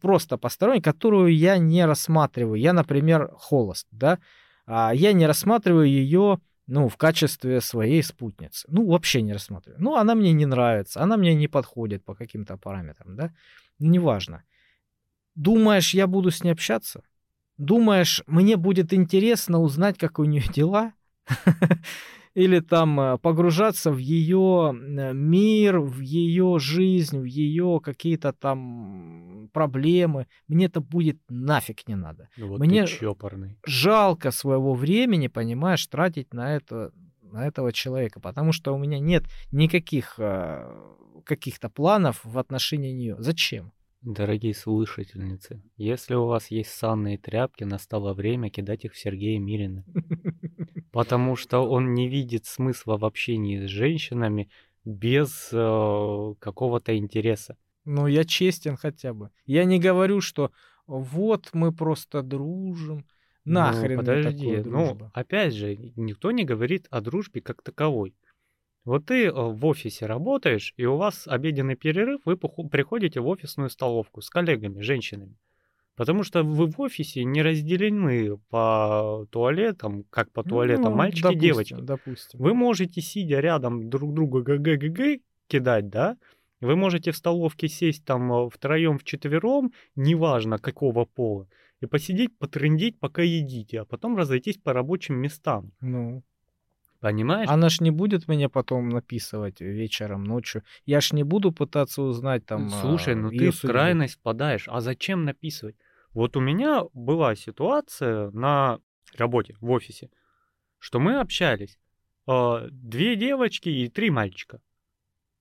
просто посторонняя, которую я не рассматриваю. Я, например, холост, да, а я не рассматриваю ее, ну, в качестве своей спутницы. Ну, вообще не рассматриваю. Ну, она мне не нравится, она мне не подходит по каким-то параметрам, да, неважно. Думаешь, я буду с ней общаться? Думаешь, мне будет интересно узнать, как у нее дела? <laughs> Или там э, погружаться в ее мир, в ее жизнь, в ее какие-то там проблемы. Мне это будет нафиг не надо. Ну вот Мне жалко своего времени, понимаешь, тратить на это на этого человека, потому что у меня нет никаких э, каких-то планов в отношении нее. Зачем? Дорогие слушательницы, если у вас есть санные тряпки, настало время кидать их в Сергея Мирина. <laughs> Потому что он не видит смысла в общении с женщинами без э, какого-то интереса. Ну, я честен хотя бы. Я не говорю, что вот мы просто дружим. Нахрен ну, подожди, ну, опять же, никто не говорит о дружбе как таковой. Вот ты э, в офисе работаешь, и у вас обеденный перерыв, вы приходите в офисную столовку с коллегами, женщинами. Потому что вы в офисе не разделены по туалетам, как по туалетам Ну, мальчики допустим, девочки. Допустим. Вы можете, сидя рядом друг друга ГГГГ кидать, да? Вы можете в столовке сесть там втроем, вчетвером, неважно какого пола, и посидеть, потрындеть, пока едите, а потом разойтись по рабочим местам. Ну, Понимаешь? она ж не будет мне потом написывать вечером, ночью. Я ж не буду пытаться узнать там. Слушай, а, ну её ты в судьбу. крайность впадаешь. А зачем написывать? Вот у меня была ситуация на работе, в офисе, что мы общались. э, Две девочки и три мальчика.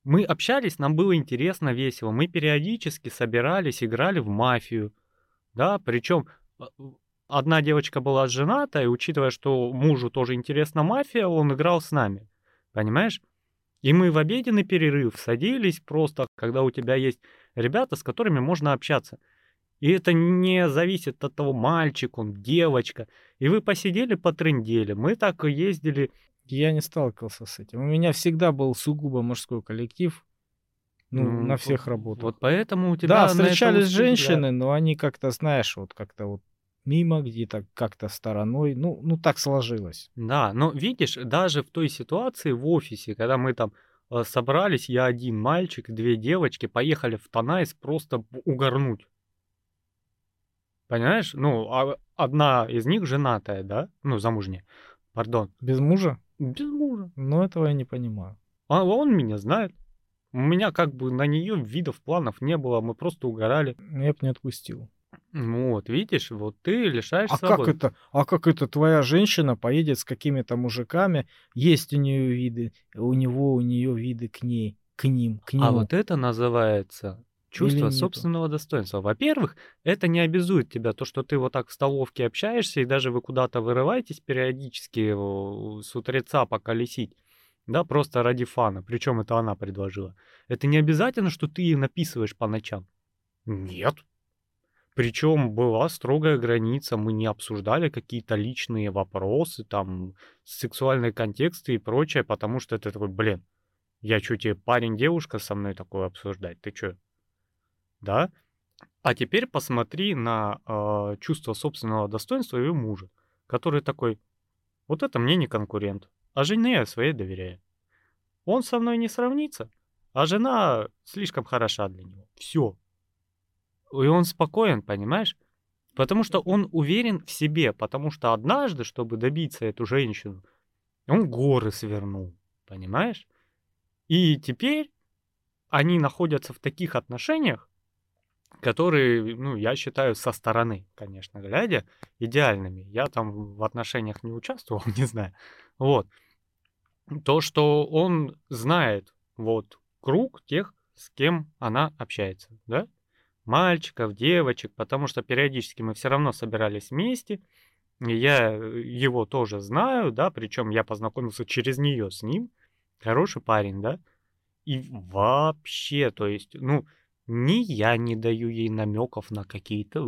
Мы общались, нам было интересно, весело. Мы периодически собирались, играли в мафию. Да, причем э, одна девочка была жената, и учитывая, что мужу тоже интересна мафия, он играл с нами. Понимаешь? И мы в обеденный перерыв садились просто, когда у тебя есть ребята, с которыми можно общаться. И это не зависит от того, мальчик он, девочка. И вы посидели, потрындели. Мы так и ездили. Я не сталкивался с этим. У меня всегда был сугубо мужской коллектив. Ну, М, на всех вот- работах. Вот поэтому у тебя Да, встречались устали, да. женщины, но они как-то, знаешь, вот как-то вот мимо где-то, как-то стороной. Ну, ну так сложилось. Да, но видишь, даже в той ситуации в офисе, когда мы там э, собрались, я один мальчик, две девочки, поехали в Танайс просто угорнуть. Понимаешь? Ну, а одна из них женатая, да? Ну, замужняя. Пардон. Без мужа? Без мужа. Но этого я не понимаю. А он меня знает. У меня как бы на нее видов, планов не было, мы просто угорали. Я бы не отпустил. Ну вот, видишь, вот ты лишаешь А свободы. как это? А как это твоя женщина поедет с какими-то мужиками? Есть у нее виды, у него, у нее виды к ней, к ним, к нему. А вот это называется чувство собственного достоинства. Во-первых, это не обязует тебя, то, что ты вот так в столовке общаешься, и даже вы куда-то вырываетесь периодически с утреца поколесить, да, просто ради фана. Причем это она предложила. Это не обязательно, что ты написываешь по ночам. Нет. Причем была строгая граница, мы не обсуждали какие-то личные вопросы, там, сексуальные контексты и прочее, потому что это такой, блин, я что, тебе парень-девушка со мной такое обсуждать? Ты что? Да? А теперь посмотри на э, чувство собственного достоинства ее мужа, который такой, вот это мне не конкурент, а жене я своей доверяю. Он со мной не сравнится, а жена слишком хороша для него. Все. И он спокоен, понимаешь? Потому что он уверен в себе, потому что однажды, чтобы добиться эту женщину, он горы свернул, понимаешь? И теперь они находятся в таких отношениях, которые, ну, я считаю, со стороны, конечно, глядя, идеальными. Я там в отношениях не участвовал, <laughs> не знаю. Вот. То, что он знает, вот, круг тех, с кем она общается, да? Мальчиков, девочек, потому что периодически мы все равно собирались вместе, и я его тоже знаю, да, причем я познакомился через нее с ним, хороший парень, да, и вообще, то есть, ну, ни я не даю ей намеков на какие-то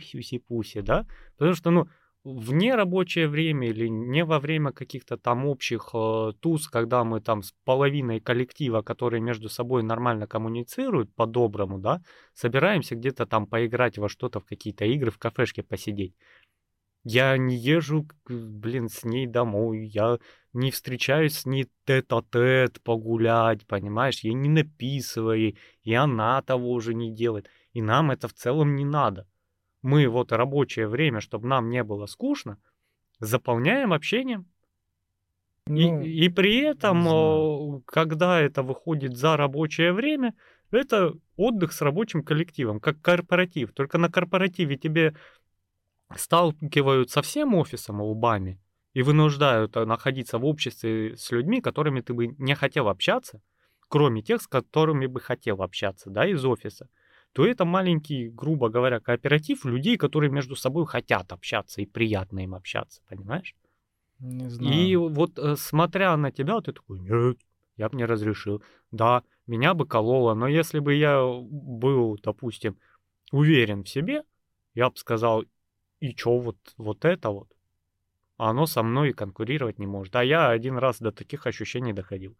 сюси-пуси, да, потому что, ну, вне рабочее время или не во время каких-то там общих э, туз, когда мы там с половиной коллектива, которые между собой нормально коммуницируют по-доброму, да, собираемся где-то там поиграть во что-то, в какие-то игры, в кафешке посидеть. Я не езжу, блин, с ней домой, я не встречаюсь с ней тет-а-тет погулять, понимаешь, я не написываю, и она того же не делает, и нам это в целом не надо мы вот рабочее время, чтобы нам не было скучно, заполняем общением. Ну, и, и при этом, когда это выходит за рабочее время, это отдых с рабочим коллективом, как корпоратив. Только на корпоративе тебе сталкивают со всем офисом лбами и вынуждают э, находиться в обществе с людьми, которыми ты бы не хотел общаться, кроме тех, с которыми бы хотел общаться, да, из офиса то это маленький, грубо говоря, кооператив людей, которые между собой хотят общаться и приятно им общаться, понимаешь? Не знаю. И вот э, смотря на тебя, ты такой, нет, я бы не разрешил. Да, меня бы кололо, но если бы я был, допустим, уверен в себе, я бы сказал, и чё вот, вот это вот? Оно со мной конкурировать не может. А я один раз до таких ощущений доходил.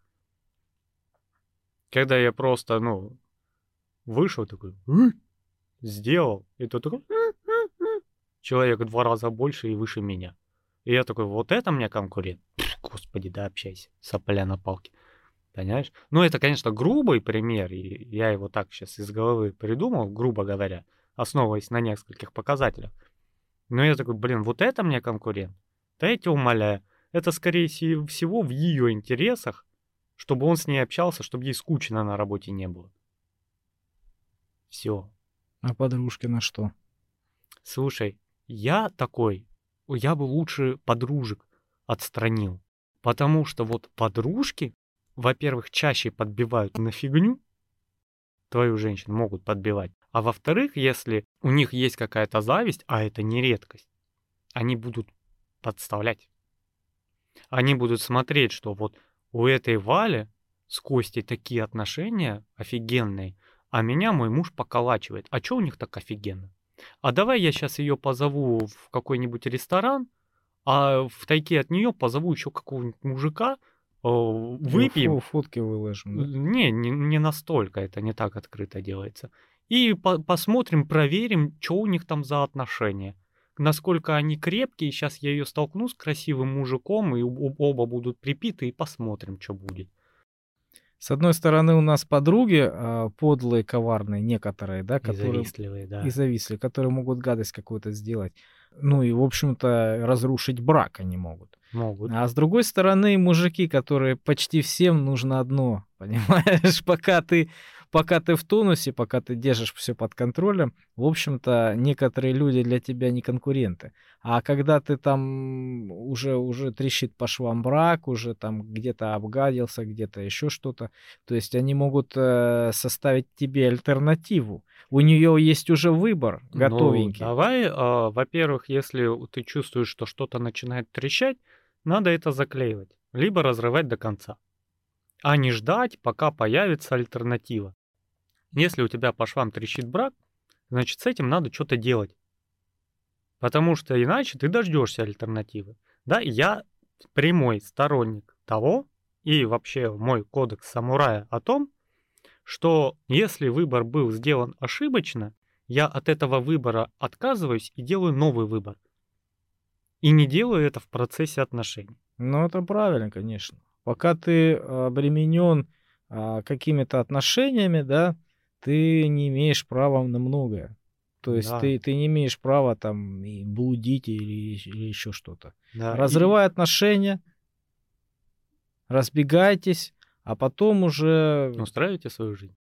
Когда я просто, ну, Вышел такой, сделал, и тот такой, человек в два раза больше и выше меня. И я такой, вот это мне конкурент. Господи, да общайся, сопля на палке. Понимаешь? Ну, это, конечно, грубый пример, и я его так сейчас из головы придумал, грубо говоря, основываясь на нескольких показателях. Но я такой, блин, вот это мне конкурент. Да я тебя умоляю. Это, скорее всего, в ее интересах, чтобы он с ней общался, чтобы ей скучно на работе не было. Все. А подружки на что? Слушай, я такой, я бы лучше подружек отстранил. Потому что вот подружки, во-первых, чаще подбивают на фигню, твою женщину могут подбивать. А во-вторых, если у них есть какая-то зависть, а это не редкость, они будут подставлять. Они будут смотреть, что вот у этой Вали с Костей такие отношения офигенные, а меня мой муж поколачивает. А что у них так офигенно? А давай я сейчас ее позову в какой-нибудь ресторан, а в тайке от нее позову еще какого-нибудь мужика, э, выпьем. Фу, фотки выложим. Да? Не, не, не настолько, это не так открыто делается. И по посмотрим, проверим, что у них там за отношения. Насколько они крепкие. Сейчас я ее столкну с красивым мужиком, и оба будут припиты, и посмотрим, что будет. С одной стороны, у нас подруги э, подлые, коварные, некоторые, да, которые... И завистливые, да. И завистливые, которые могут гадость какую-то сделать. Ну и, в общем-то, разрушить брак они могут. Могут. А с другой стороны, мужики, которые почти всем нужно одно, <laughs> понимаешь? Пока ты пока ты в тонусе, пока ты держишь все под контролем, в общем-то, некоторые люди для тебя не конкуренты. А когда ты там уже, уже трещит по швам брак, уже там где-то обгадился, где-то еще что-то, то есть они могут э, составить тебе альтернативу. У нее есть уже выбор ну, готовенький. Ну, давай, э, во-первых, если ты чувствуешь, что что-то начинает трещать, надо это заклеивать, либо разрывать до конца а не ждать, пока появится альтернатива. Если у тебя по швам трещит брак, значит с этим надо что-то делать. Потому что иначе ты дождешься альтернативы. Да, я прямой сторонник того, и вообще мой кодекс самурая о том, что если выбор был сделан ошибочно, я от этого выбора отказываюсь и делаю новый выбор. И не делаю это в процессе отношений. Ну, это правильно, конечно. Пока ты обременен а, какими-то отношениями, да, ты не имеешь права на многое. То есть Да. ты, ты не имеешь права там и блудить или, или еще что-то. Да, и- Разрывай отношения, разбегайтесь, а потом уже... устраивайте свою жизнь.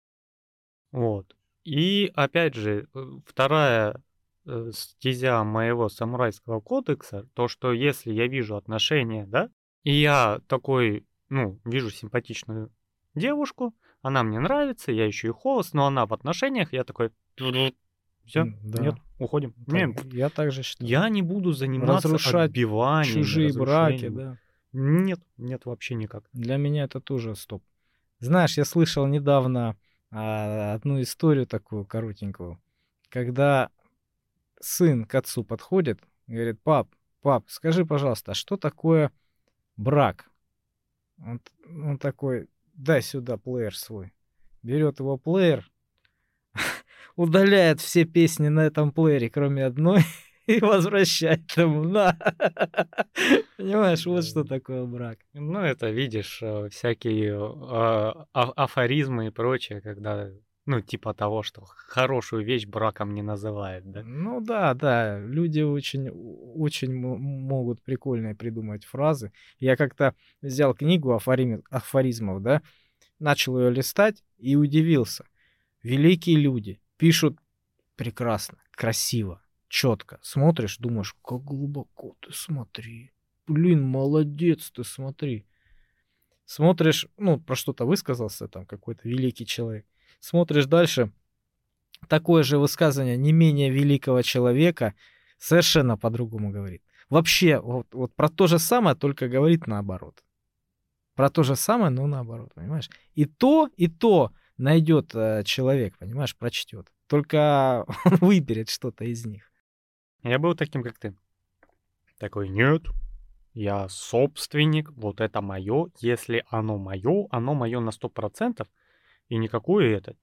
Вот. И опять же, э, вторая э, стезя моего самурайского кодекса, то, что если я вижу отношения, да, и я такой, ну, вижу симпатичную девушку, она мне нравится, я еще и холост, но она в отношениях, я такой, все, да. нет, уходим. Так, Не, я также считаю. я не буду заниматься Разрушать отбиванием, Чужие браки, да. Нет, нет, вообще никак. Для меня это тоже стоп. Знаешь, я слышал недавно а, одну историю такую коротенькую, когда сын к отцу подходит и говорит, пап, пап, скажи, пожалуйста, а что такое брак? Он, он такой, дай сюда плеер свой. Берет его плеер, <laughs> удаляет все песни на этом плеере, кроме одной, <laughs> и возвращает ему. На. <laughs> Понимаешь, вот что такое брак. Ну, это, видишь, э, всякие э, а- афоризмы и прочее, когда, ну, типа того, что хорошую вещь браком не называют, да? Ну да, да, люди очень, очень могут прикольные придумать фразы. Я как-то взял книгу афорим- афоризмов, да, начал ее листать и удивился. Великие люди пишут прекрасно, красиво, четко. Смотришь, думаешь, как глубоко ты смотри. Блин, молодец ты, смотри. Смотришь, ну, про что-то высказался там какой-то великий человек. Смотришь дальше, такое же высказывание не менее великого человека совершенно по-другому говорит. Вообще, вот, вот про то же самое, только говорит наоборот. Про то же самое, но наоборот, понимаешь? И то, и то найдет э, человек, понимаешь, прочтет. Только <laughs> он выберет что-то из них. Я был таким, как ты. Такой, нет, я собственник, вот это мое. Если оно мое, оно мое на сто процентов, и никакое это.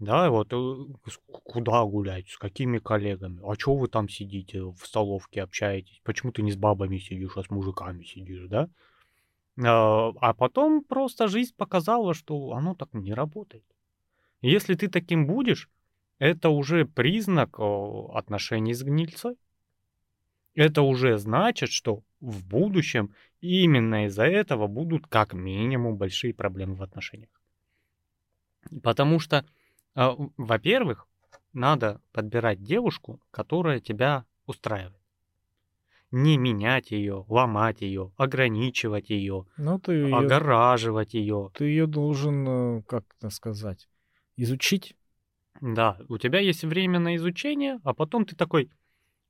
Да, вот э, куда гулять, с какими коллегами? А чё вы там сидите в столовке, общаетесь? Почему ты не с бабами сидишь, а с мужиками сидишь, да? А а потом просто жизнь показала, что оно так не работает. Если ты таким будешь, это уже признак отношений с гнильцой. Это уже значит, что в будущем именно из-за этого будут как минимум большие проблемы в отношениях. Потому что, а, во-первых, надо подбирать девушку, которая тебя устраивает. Не менять ее, ломать ее, ограничивать ее, Ну, ты ее, огораживать ее. ты ее должен, э, как это сказать, изучить. Да, у тебя есть время на изучение, а потом ты такой,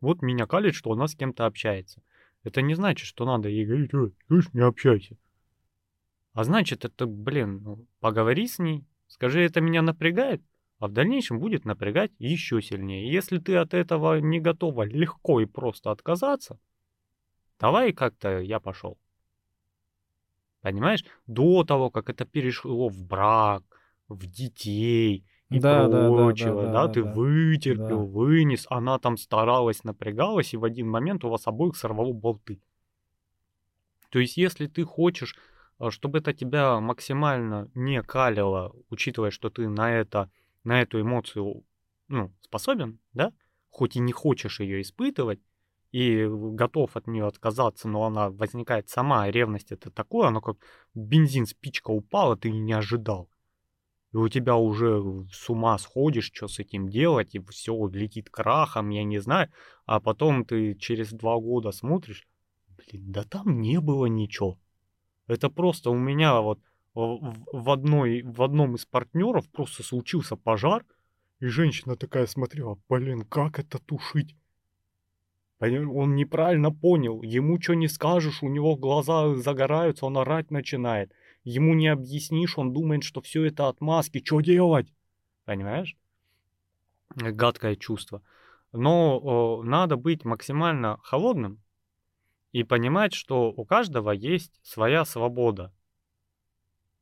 вот меня калит, что она с кем-то общается. Это не значит, что надо ей говорить, «Эй, слышь, не общайся. А значит, это, блин, ну, поговори с ней, скажи, это меня напрягает, а в дальнейшем будет напрягать еще сильнее. Если ты от этого не готова легко и просто отказаться, давай как-то я пошел. Понимаешь? До того, как это перешло в брак, в детей и Да, да, да, да, прочего, да, да, да, ты да. вытерпел, Да. вынес, она там старалась, напрягалась, и в один момент у вас обоих сорвало болты. То есть, если ты хочешь, чтобы это тебя максимально не калило, учитывая, что ты на это, на эту эмоцию, ну, способен, да, хоть и не хочешь ее испытывать, и готов от нее отказаться, но она возникает сама, ревность это такое, оно как бензин, спичка упала, ты не ожидал. И у тебя уже с ума сходишь, что с этим делать, и все летит крахом, я не знаю. А потом ты через два года смотришь, блин, да там не было ничего. Это просто у меня вот в, одной, в одном из партнеров просто случился пожар, и женщина такая смотрела, блин, как это тушить? Он неправильно понял, ему что не скажешь, у него глаза загораются, он орать начинает. Ему не объяснишь, он думает, что все это отмазки, что делать? Понимаешь? Гадкое чувство. Но э, надо быть максимально холодным и понимать, что у каждого есть своя свобода.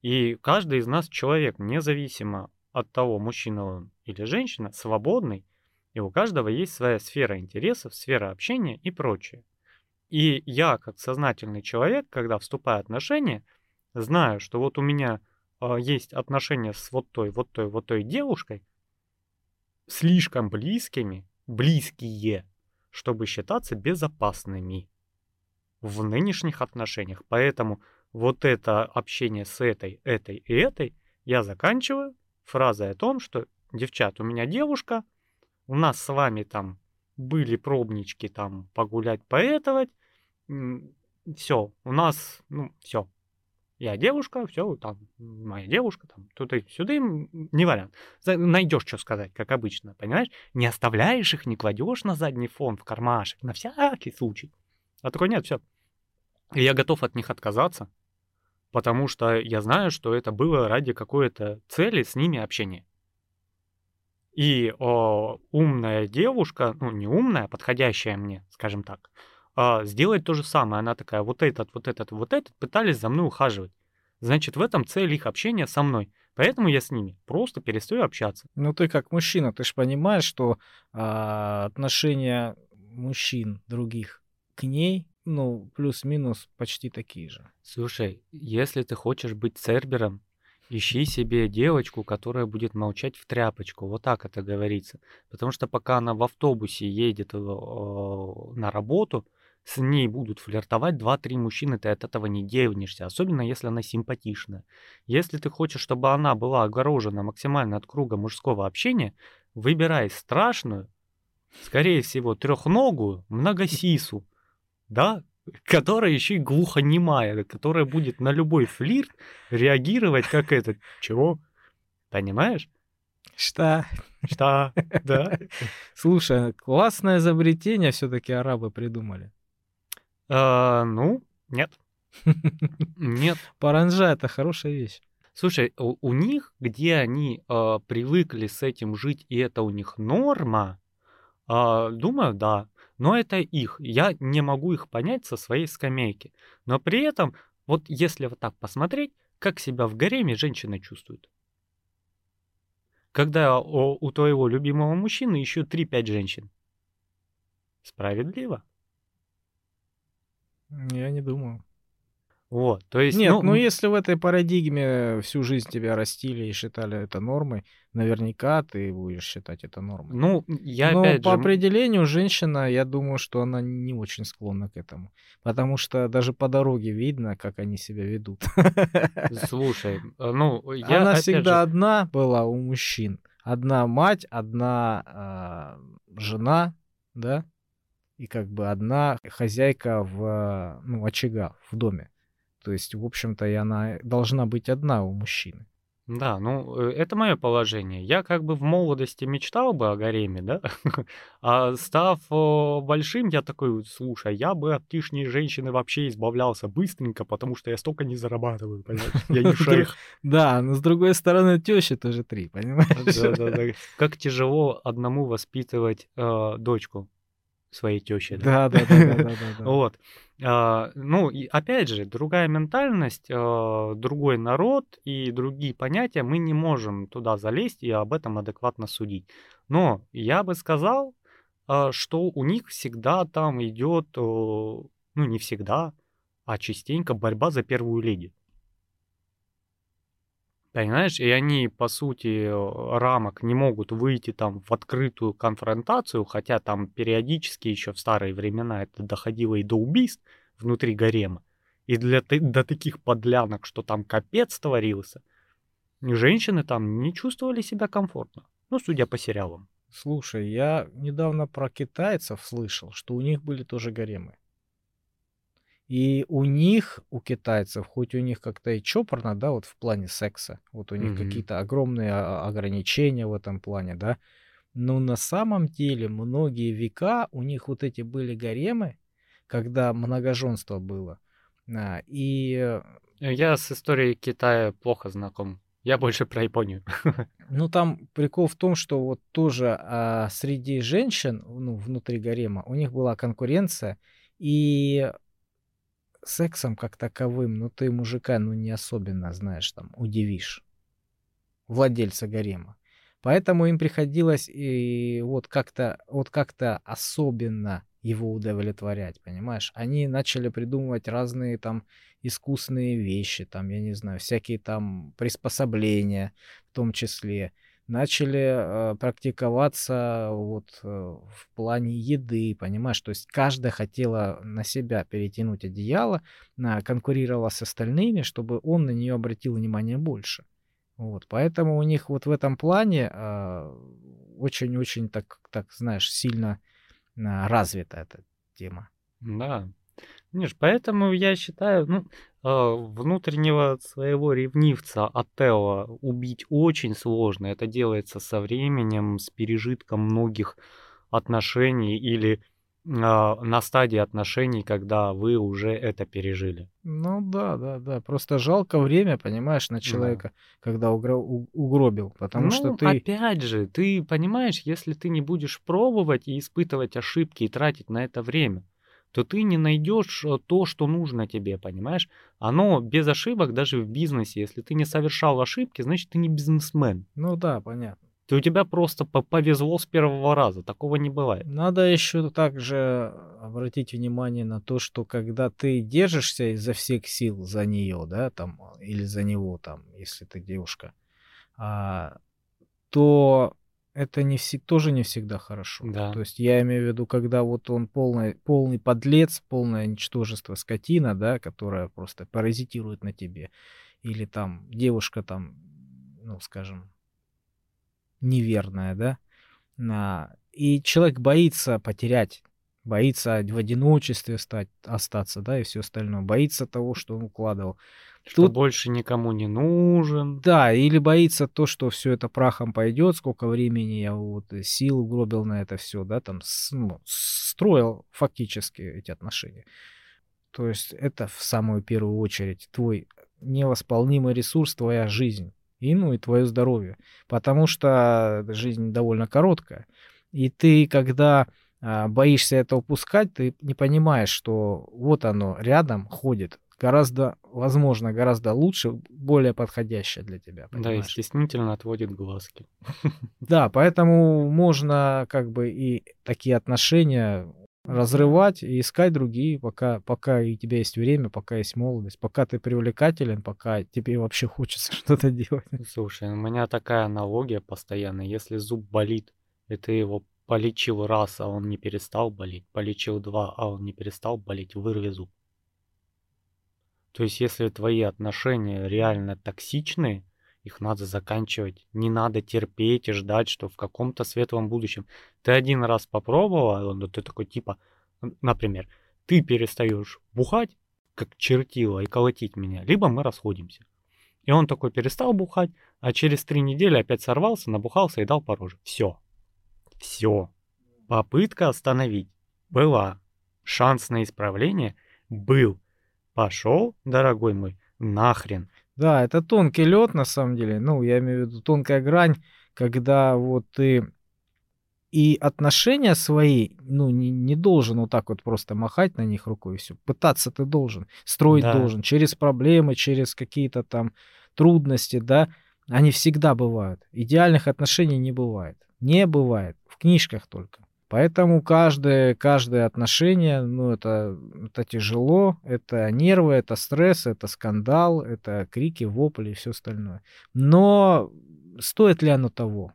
И каждый из нас человек, независимо от того, мужчина он или женщина, свободный, и у каждого есть своя сфера интересов, сфера общения и прочее. И я, как сознательный человек, когда вступаю в отношения, знаю, что вот у меня э, есть отношения с вот той, вот той, вот той девушкой, слишком близкими, близкие, чтобы считаться безопасными в нынешних отношениях. Поэтому вот это общение с этой, этой и этой я заканчиваю фразой о том, что, девчат, у меня девушка, у нас с вами там были пробнички там погулять, поэтовать, все, у нас, ну, все. Я девушка, все, там, моя девушка, там, тут и сюда, не вариант. Найдешь, что сказать, как обычно, понимаешь? Не оставляешь их, не кладешь на задний фон, в кармашек, на всякий случай. А такой нет, все. И я готов от них отказаться, потому что я знаю, что это было ради какой-то цели с ними общения. И о, умная девушка, ну не умная, а подходящая мне, скажем так, а, сделать то же самое. Она такая, вот этот, вот этот, вот этот пытались за мной ухаживать. Значит, в этом цель их общения со мной. Поэтому я с ними просто перестаю общаться. Ну ты как мужчина, ты же понимаешь, что а, отношения мужчин других к ней, ну, плюс-минус почти такие же. Слушай, если ты хочешь быть цербером, ищи себе девочку, которая будет молчать в тряпочку. Вот так это говорится. Потому что пока она в автобусе едет э, на работу, с ней будут флиртовать 2-3 мужчины, ты от этого не девнешься, особенно если она симпатичная. Если ты хочешь, чтобы она была огорожена максимально от круга мужского общения, выбирай страшную, скорее всего, трехногую, многосису, да, которая еще и глухонемая, которая будет на любой флирт реагировать как этот. Чего? Понимаешь? Что? Что? Да. <laughs> Слушай, классное изобретение все-таки арабы придумали. А, ну, нет. <laughs> Нет. Паранжа это хорошая вещь. Слушай, у, у них, где они э, привыкли с этим жить, и это у них норма, э, думаю, да. Но это их. Я не могу их понять со своей скамейки. Но при этом, вот если вот так посмотреть, как себя в гареме женщина чувствует. Когда у, твоего любимого мужчины еще 3-5 женщин. Справедливо? Я не думаю. Вот, то есть... Нет, ну, ну если в этой парадигме всю жизнь тебя растили и считали это нормой, наверняка ты будешь считать это нормой. Ну, я Но опять по же... определению женщина, я думаю, что она не очень склонна к этому. Потому что даже по дороге видно, как они себя ведут. <laughs> Слушай, э, ну, я Она всегда же... одна была у мужчин. Одна мать, одна э, жена, да? И как бы одна хозяйка в, ну, очага в доме. То есть, в общем-то, и она должна быть одна у мужчины. Да, ну, э, это мое положение. Я как бы в молодости мечтал бы о гареме, да? <laughs> А став большим, я такой, слушай, я бы от лишней женщины вообще избавлялся быстренько, потому что я столько не зарабатываю, понимаешь? <laughs> Я не шейх. Да, но с другой стороны, теща тоже три, понимаешь? Да, да, да. Как тяжело одному воспитывать э, дочку своей тещи. Да, да, да, да, да. <laughs> Вот. А, ну, опять же, другая ментальность, а, другой народ и другие понятия, мы не можем туда залезть и об этом адекватно судить. Но я бы сказал, а, что у них всегда там идет, ну, не всегда, а частенько борьба за первую леди. Понимаешь, и они, по сути, рамок не могут выйти там в открытую конфронтацию, хотя там периодически еще в старые времена это доходило и до убийств внутри гарема. И для до таких подлянок, что там капец творился, женщины там не чувствовали себя комфортно. Ну, судя по сериалам. Слушай, я недавно про китайцев слышал, что у них были тоже гаремы. И у них, у китайцев, хоть у них как-то и чопорно, да, вот в плане секса, вот у них mm-hmm. какие-то огромные а, ограничения в этом плане, да, но на самом деле многие века у них вот эти были гаремы, когда многоженство было. А, и... Я с историей Китая плохо знаком. Я больше про Японию. <laughs> Ну, там прикол в том, что вот тоже а, среди женщин, ну, внутри гарема, у них была конкуренция, и сексом как таковым, ну ты мужика, ну не особенно, знаешь, там, удивишь. Владельца гарема. Поэтому им приходилось и вот как-то вот как-то особенно его удовлетворять, понимаешь? Они начали придумывать разные там искусственные вещи, там, я не знаю, всякие там приспособления в том числе. Начали э, практиковаться вот э, в плане еды, понимаешь? То есть каждая хотела на себя перетянуть одеяло, э, конкурировала с остальными, чтобы он на нее обратил внимание больше. Вот, поэтому у них вот в этом плане э, очень-очень так, так, знаешь, сильно э, развита эта тема. Да. Видишь, поэтому я считаю, ну, э, внутреннего своего ревнивца Атео убить очень сложно. Это делается со временем, с пережитком многих отношений или а, на стадии отношений, когда вы уже это пережили. Ну да, да, да. Просто жалко время, понимаешь, на человека, да. когда угро- угробил. Потому ну, что ты. Опять же, ты понимаешь, если ты не будешь пробовать и испытывать ошибки и тратить на это время, то ты не найдешь э, то, что нужно тебе, понимаешь? Оно без ошибок даже в бизнесе. Если ты не совершал ошибки, значит ты не бизнесмен. Ну да, понятно. То у тебя просто повезло с первого раза. Такого не бывает. Надо еще также обратить внимание на то, что когда ты держишься изо всех сил за нее, да, там, или за него, там, если ты девушка, а, то это не все, тоже не всегда хорошо. Да. То есть я имею в виду, когда вот он полный, полный подлец, полное ничтожество скотина, да, которая просто паразитирует на тебе. Или там девушка там, ну, скажем, неверная, да. И человек боится потерять, боится в одиночестве стать, остаться, да, и все остальное. Боится того, что он укладывал. Что Тут... больше никому не нужен. Да, или боится то, что все это прахом пойдет, сколько времени я вот сил угробил на это все, да, там ну, строил фактически эти отношения. То есть это в самую первую очередь твой невосполнимый ресурс, твоя жизнь. И, ну, и твое здоровье. Потому что жизнь довольно короткая. И ты, когда а, боишься это упускать, ты не понимаешь, что вот оно рядом ходит, гораздо, возможно, гораздо лучше, более подходящее для тебя. Понимаешь? Да, и стеснительно отводит глазки. <laughs> Да, поэтому можно как бы и такие отношения разрывать и искать другие, пока, пока у тебя есть время, пока есть молодость, пока ты привлекателен, пока тебе вообще хочется <laughs> что-то делать. Слушай, у меня такая аналогия постоянно. Если зуб болит, и ты его полечил раз, а он не перестал болеть, полечил два, а он не перестал болеть, вырви зуб. То есть, если твои отношения реально токсичные, их надо заканчивать. Не надо терпеть и ждать, что в каком-то светлом будущем. Ты один раз попробовал, но ты такой типа, например, ты перестаешь бухать, как чертила, и колотить меня, либо мы расходимся. И он такой перестал бухать, а через три недели опять сорвался, набухался и дал по роже. Все. Все. Попытка остановить была. Шанс на исправление был. Пошел, дорогой мой, нахрен. Да, это тонкий лед на самом деле. Ну, я имею в виду тонкая грань, когда вот ты и отношения свои, ну, не, не должен вот так вот просто махать на них рукой и все. Пытаться ты должен, строить да. должен через проблемы, через какие-то там трудности, да. Они всегда бывают. Идеальных отношений не бывает. Не бывает. В книжках только. Поэтому каждое, каждое отношение, ну, это, это тяжело, это нервы, это стресс, это скандал, это крики, вопли и все остальное. Но стоит ли оно того?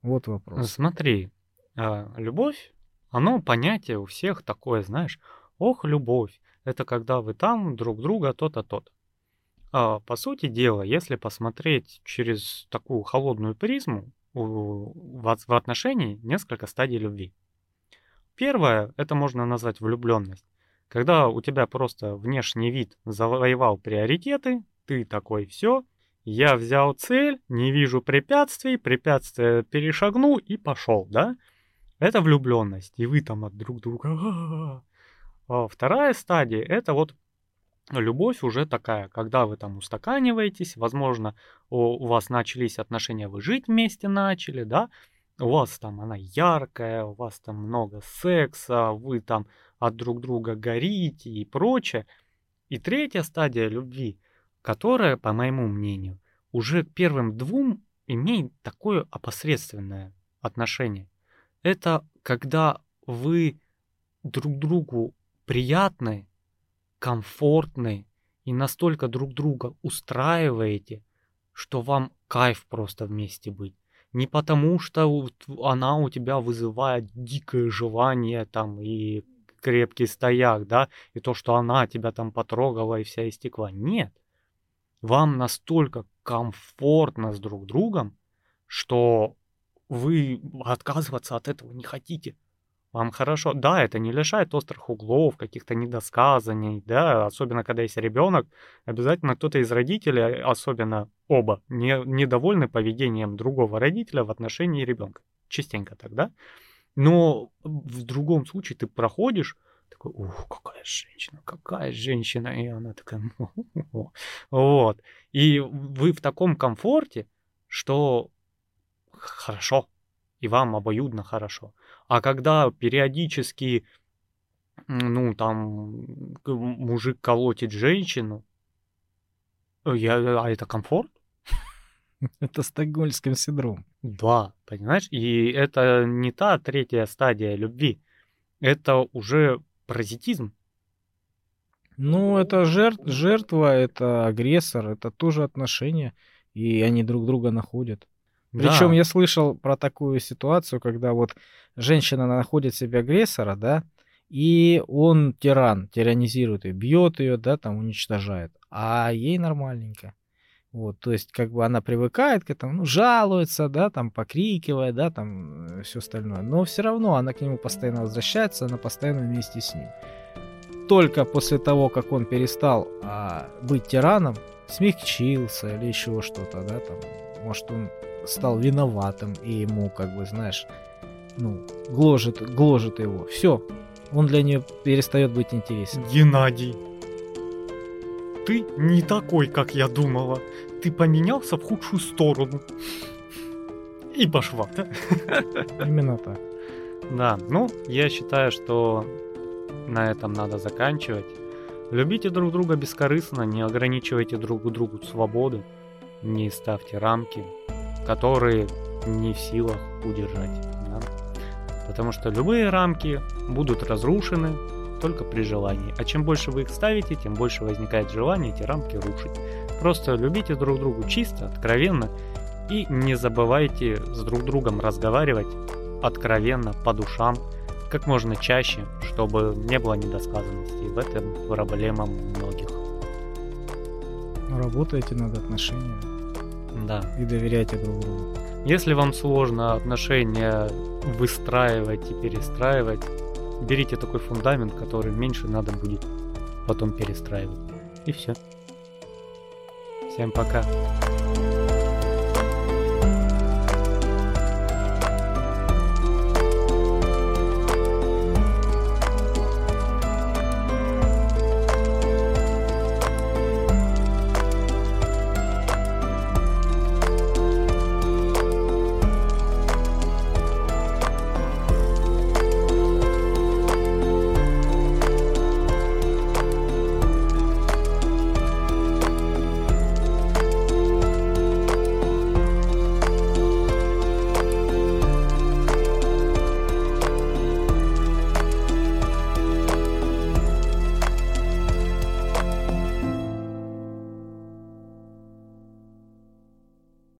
Вот вопрос. Смотри, а, любовь, оно понятие у всех такое, знаешь, ох, любовь, это когда вы там друг друга то-то, то-то. А, по сути дела, если посмотреть через такую холодную призму, в, в отношении несколько стадий любви. Первое, это можно назвать влюбленность. Когда у тебя просто внешний вид завоевал приоритеты, ты такой, все, я взял цель, не вижу препятствий, препятствия перешагнул и пошел, да? Это влюбленность, и вы там от друг друга. А вторая стадия, это вот любовь уже такая, когда вы там устаканиваетесь, возможно, у, вас начались отношения, вы жить вместе начали, да, у вас там она яркая, у вас там много секса, вы там от друг друга горите и прочее. И третья стадия любви, которая, по моему мнению, уже к первым двум имеет такое опосредственное отношение. Это когда вы друг другу приятны, комфортны и настолько друг друга устраиваете, что вам кайф просто вместе быть. Не потому, что она у тебя вызывает дикое желание там и крепкий стояк, да, и то, что она тебя там потрогала и вся истекла. Нет. Вам настолько комфортно с друг другом, что вы отказываться от этого не хотите. Вам хорошо. Да, это не лишает острых углов, каких-то недосказаний, да, особенно когда есть ребенок, обязательно кто-то из родителей, особенно оба, не, недовольны поведением другого родителя в отношении ребенка. Частенько тогда. Но в другом случае ты проходишь, такой, ух, какая женщина, какая женщина, и она такая, вот. И вы в таком комфорте, что хорошо, и вам обоюдно хорошо. А когда периодически, ну, там, мужик колотит женщину, э, я, а это комфорт? <laughs> Это стокгольмский синдром. Да, понимаешь? И это не та третья стадия любви. Это уже паразитизм. Ну, это жертв, жертва, это агрессор, это тоже отношения, и они друг друга находят. Причем я слышал про такую ситуацию, когда вот женщина находит себе агрессора, да, и он тиран, тиранизирует ее, бьет ее, да, там уничтожает, а ей нормальненько. Вот, то есть, как бы она привыкает к этому, ну, жалуется, да, там, покрикивает, да, там, э, все остальное. Но все равно она к нему постоянно возвращается, она постоянно вместе с ним. Только после того, как он перестал а, быть тираном, смягчился или еще что-то, да, там, может, он стал виноватым, и ему, как бы, знаешь, ну, гложет, гложет его. Все, он для нее перестает быть интересен. Геннадий, ты не такой, как я думала. Ты поменялся в худшую сторону. И пошла. <laughs> Именно так. Да, ну, я считаю, что на этом надо заканчивать. Любите друг друга бескорыстно, не ограничивайте друг другу свободу, не ставьте рамки, которые не в силах удержать. Да? Потому что любые рамки будут разрушены только при желании. А чем больше вы их ставите, тем больше возникает желание эти рамки рушить. Просто любите друг другу чисто, откровенно и не забывайте с друг другом разговаривать откровенно, по душам, как можно чаще, чтобы не было недосказанностей. В этом проблема многих. Работайте над отношениями. Да. И доверяйте друг другу. Если вам сложно отношения выстраивать и перестраивать, берите такой фундамент, который меньше надо будет потом перестраивать. И все. Всем пока.